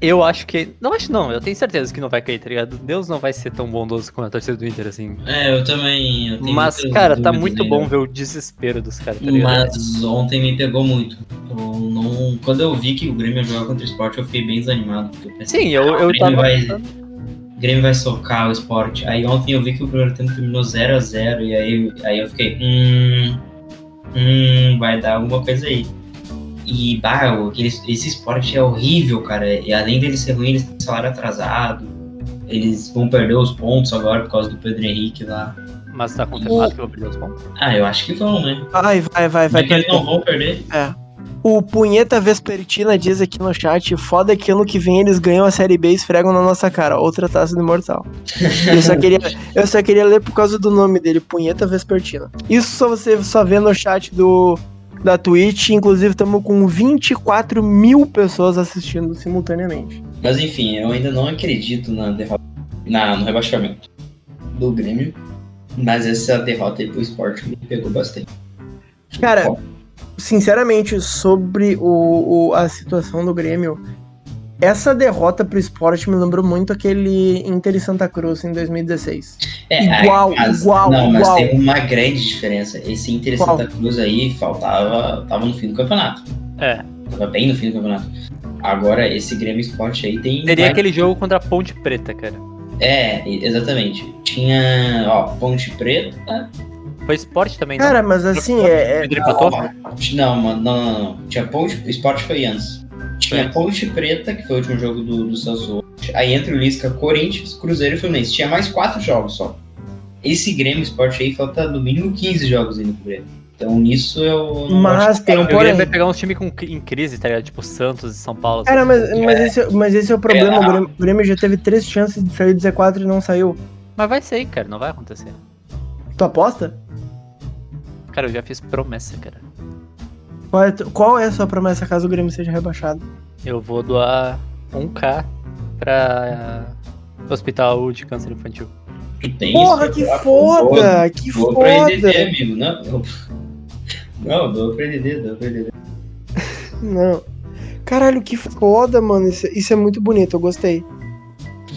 Speaker 3: Eu acho que. Não acho não, eu tenho certeza que não vai cair, tá ligado? Deus não vai ser tão bondoso com a torcida do Inter, assim.
Speaker 1: É, eu também. eu
Speaker 3: Mas, cara, tá muito bom ver o desespero dos caras, tá ligado?
Speaker 1: Mas ontem me pegou muito. Eu não... Quando eu vi que o Grêmio ia jogar contra o esporte, eu fiquei bem desanimado. porque eu pensei,
Speaker 3: Sim, eu,
Speaker 1: "Ah,
Speaker 3: eu
Speaker 1: o Grêmio
Speaker 3: tava.
Speaker 1: vai- O Grêmio vai socar o esporte. Aí ontem eu vi que o primeiro tempo terminou 0x0 e aí, aí eu fiquei, hum, hum, vai dar alguma coisa aí. E, bah, o- aquele, esse esporte é horrível, cara. E além dele ser ruim, eles têm salário atrasado. Eles vão perder os pontos agora por causa do Pedro Henrique lá.
Speaker 3: Mas tá confirmado que eu vou perder os pontos.
Speaker 1: Ah, eu acho que vão, né?
Speaker 2: Vai, vai, vai, vai.
Speaker 1: Vai que eles não vão perder.
Speaker 2: O Punheta Vespertina diz aqui no chat: foda que ano que vem eles ganham a Série B e esfregam na nossa cara. Outra taça do Imortal. eu, só queria, eu só queria ler por causa do nome dele, Punheta Vespertina. Isso só você só vê no chat do, da Twitch. Inclusive, estamos com 24 mil pessoas assistindo simultaneamente.
Speaker 1: Mas enfim, eu ainda não acredito na derrota, na, no rebaixamento do Grêmio. Mas essa derrota aí pro esporte me pegou bastante.
Speaker 2: Cara, sinceramente, sobre o, o- a situação do Grêmio, essa derrota pro esporte me lembrou muito aquele Inter e Santa Cruz em 2016.
Speaker 1: É,
Speaker 2: Igual,
Speaker 1: mas-
Speaker 2: igual,
Speaker 1: Não, mas
Speaker 2: igual.
Speaker 1: tem uma grande diferença. Esse Inter e
Speaker 2: Qual?
Speaker 1: Santa Cruz aí faltava. tava no fim do campeonato.
Speaker 3: É.
Speaker 1: Tava bem no fim do campeonato. Agora, esse Grêmio Esporte aí tem.
Speaker 3: Seria
Speaker 1: vai-
Speaker 3: aquele jogo contra a Ponte Preta, cara.
Speaker 1: É, exatamente. Tinha, ó, Ponte Preta.
Speaker 3: Foi esporte também, não?
Speaker 2: Cara, mas assim, é, é-
Speaker 1: não, mano, não, não, não. Tinha Ponte. Esporte foi antes. Tinha. Ponte Preta, que foi o último jogo do, do Sassuolo. Aí entre o Lisca, Corinthians, Cruzeiro e Fluminense. Tinha mais quatro jogos só. Esse Grêmio Esporte aí falta no mínimo 15 jogos ainda pro Grêmio. Então nisso eu. não
Speaker 2: Mas tem um porém.
Speaker 3: vai pegar uns times com, em crise, tá ligado? Tipo Santos e São Paulo.
Speaker 2: Cara, mas, mas,
Speaker 1: É.
Speaker 2: esse, mas esse é o problema.
Speaker 1: É.
Speaker 2: O, Grêmio, o Grêmio já teve três chances de sair do Z4 e não saiu.
Speaker 3: Mas vai sair, cara, não vai acontecer.
Speaker 2: Tu aposta?
Speaker 3: Cara, eu já fiz promessa, cara.
Speaker 2: Qual é, qual é a sua promessa caso o Grêmio seja rebaixado?
Speaker 3: Eu vou doar 1k pra uh, Hospital de Câncer Infantil.
Speaker 1: Tem
Speaker 2: Porra,
Speaker 1: isso,
Speaker 2: que
Speaker 1: tá?
Speaker 2: foda! Que
Speaker 1: Doa pra EDD,
Speaker 2: foda!
Speaker 1: amigo. Não, não. Não, doa pra EDD, doa pra EDD.
Speaker 2: Não. Caralho, que foda, mano. Isso, isso é muito bonito, eu gostei.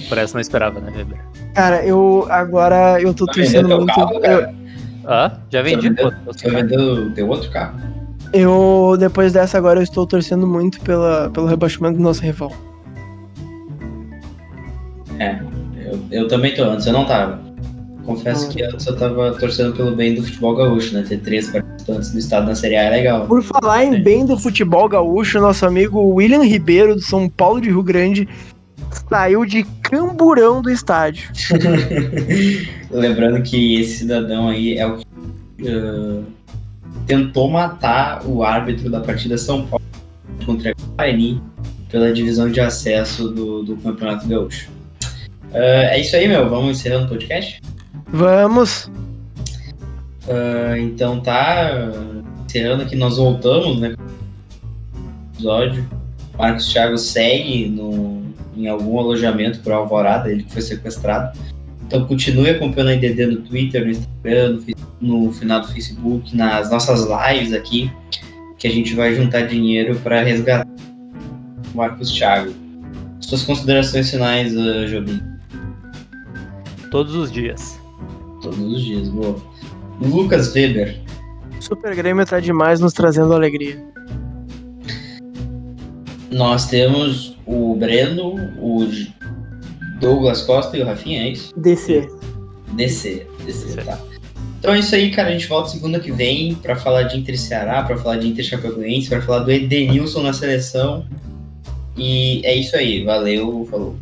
Speaker 3: Por essa não esperava, né, Weber?
Speaker 2: Cara, eu agora eu tô
Speaker 1: Tá
Speaker 2: torcendo muito.
Speaker 1: carro,
Speaker 2: eu?
Speaker 3: Ah, já vendi,
Speaker 1: Tá
Speaker 3: pô.
Speaker 1: Você vendeu teu outro carro?
Speaker 2: Eu, depois dessa agora eu estou torcendo muito pela, pelo rebaixamento do nosso rival.
Speaker 1: É, eu, eu também tô. Antes eu não tava. Confesso
Speaker 2: Ah.
Speaker 1: que antes eu tava torcendo pelo bem do futebol gaúcho, né? Ter três participantes do estado na Série A é legal.
Speaker 2: Por falar em bem do futebol gaúcho, nosso amigo William Ribeiro, do São Paulo de Rio Grande, saiu de camburão do estádio. *laughs*
Speaker 1: Lembrando que esse cidadão aí é o que ah, tentou matar o árbitro da partida São Paulo contra o Guarani pela divisão de acesso do, do Campeonato Gaúcho. Ah, é isso aí, meu. Vamos encerrando o podcast?
Speaker 2: Vamos!
Speaker 1: Ah, então tá. Encerrando aqui, nós voltamos, né? Episódio. Marcos Thiago segue no, em algum alojamento por Alvorada, ele que foi sequestrado. Então continue acompanhando a IDD no Twitter, no Instagram, no, no final do Facebook, nas nossas lives aqui, que a gente vai juntar dinheiro para resgatar o Marcos Thiago. Suas considerações finais, uh, Jobim?
Speaker 3: Todos os dias.
Speaker 1: Todos os dias, boa. Lucas Weber.
Speaker 2: Super Grêmio tá demais nos trazendo alegria.
Speaker 1: Nós temos o Breno, o Douglas Costa e o Rafinha, é isso?
Speaker 2: DC.
Speaker 1: DC, DC,
Speaker 3: DC.
Speaker 1: tá. Então é isso aí, cara. A gente volta segunda que vem pra falar de Inter Ceará, pra falar de Inter Chapecoense, pra falar do Edenilson na seleção. E é isso aí. Valeu, falou.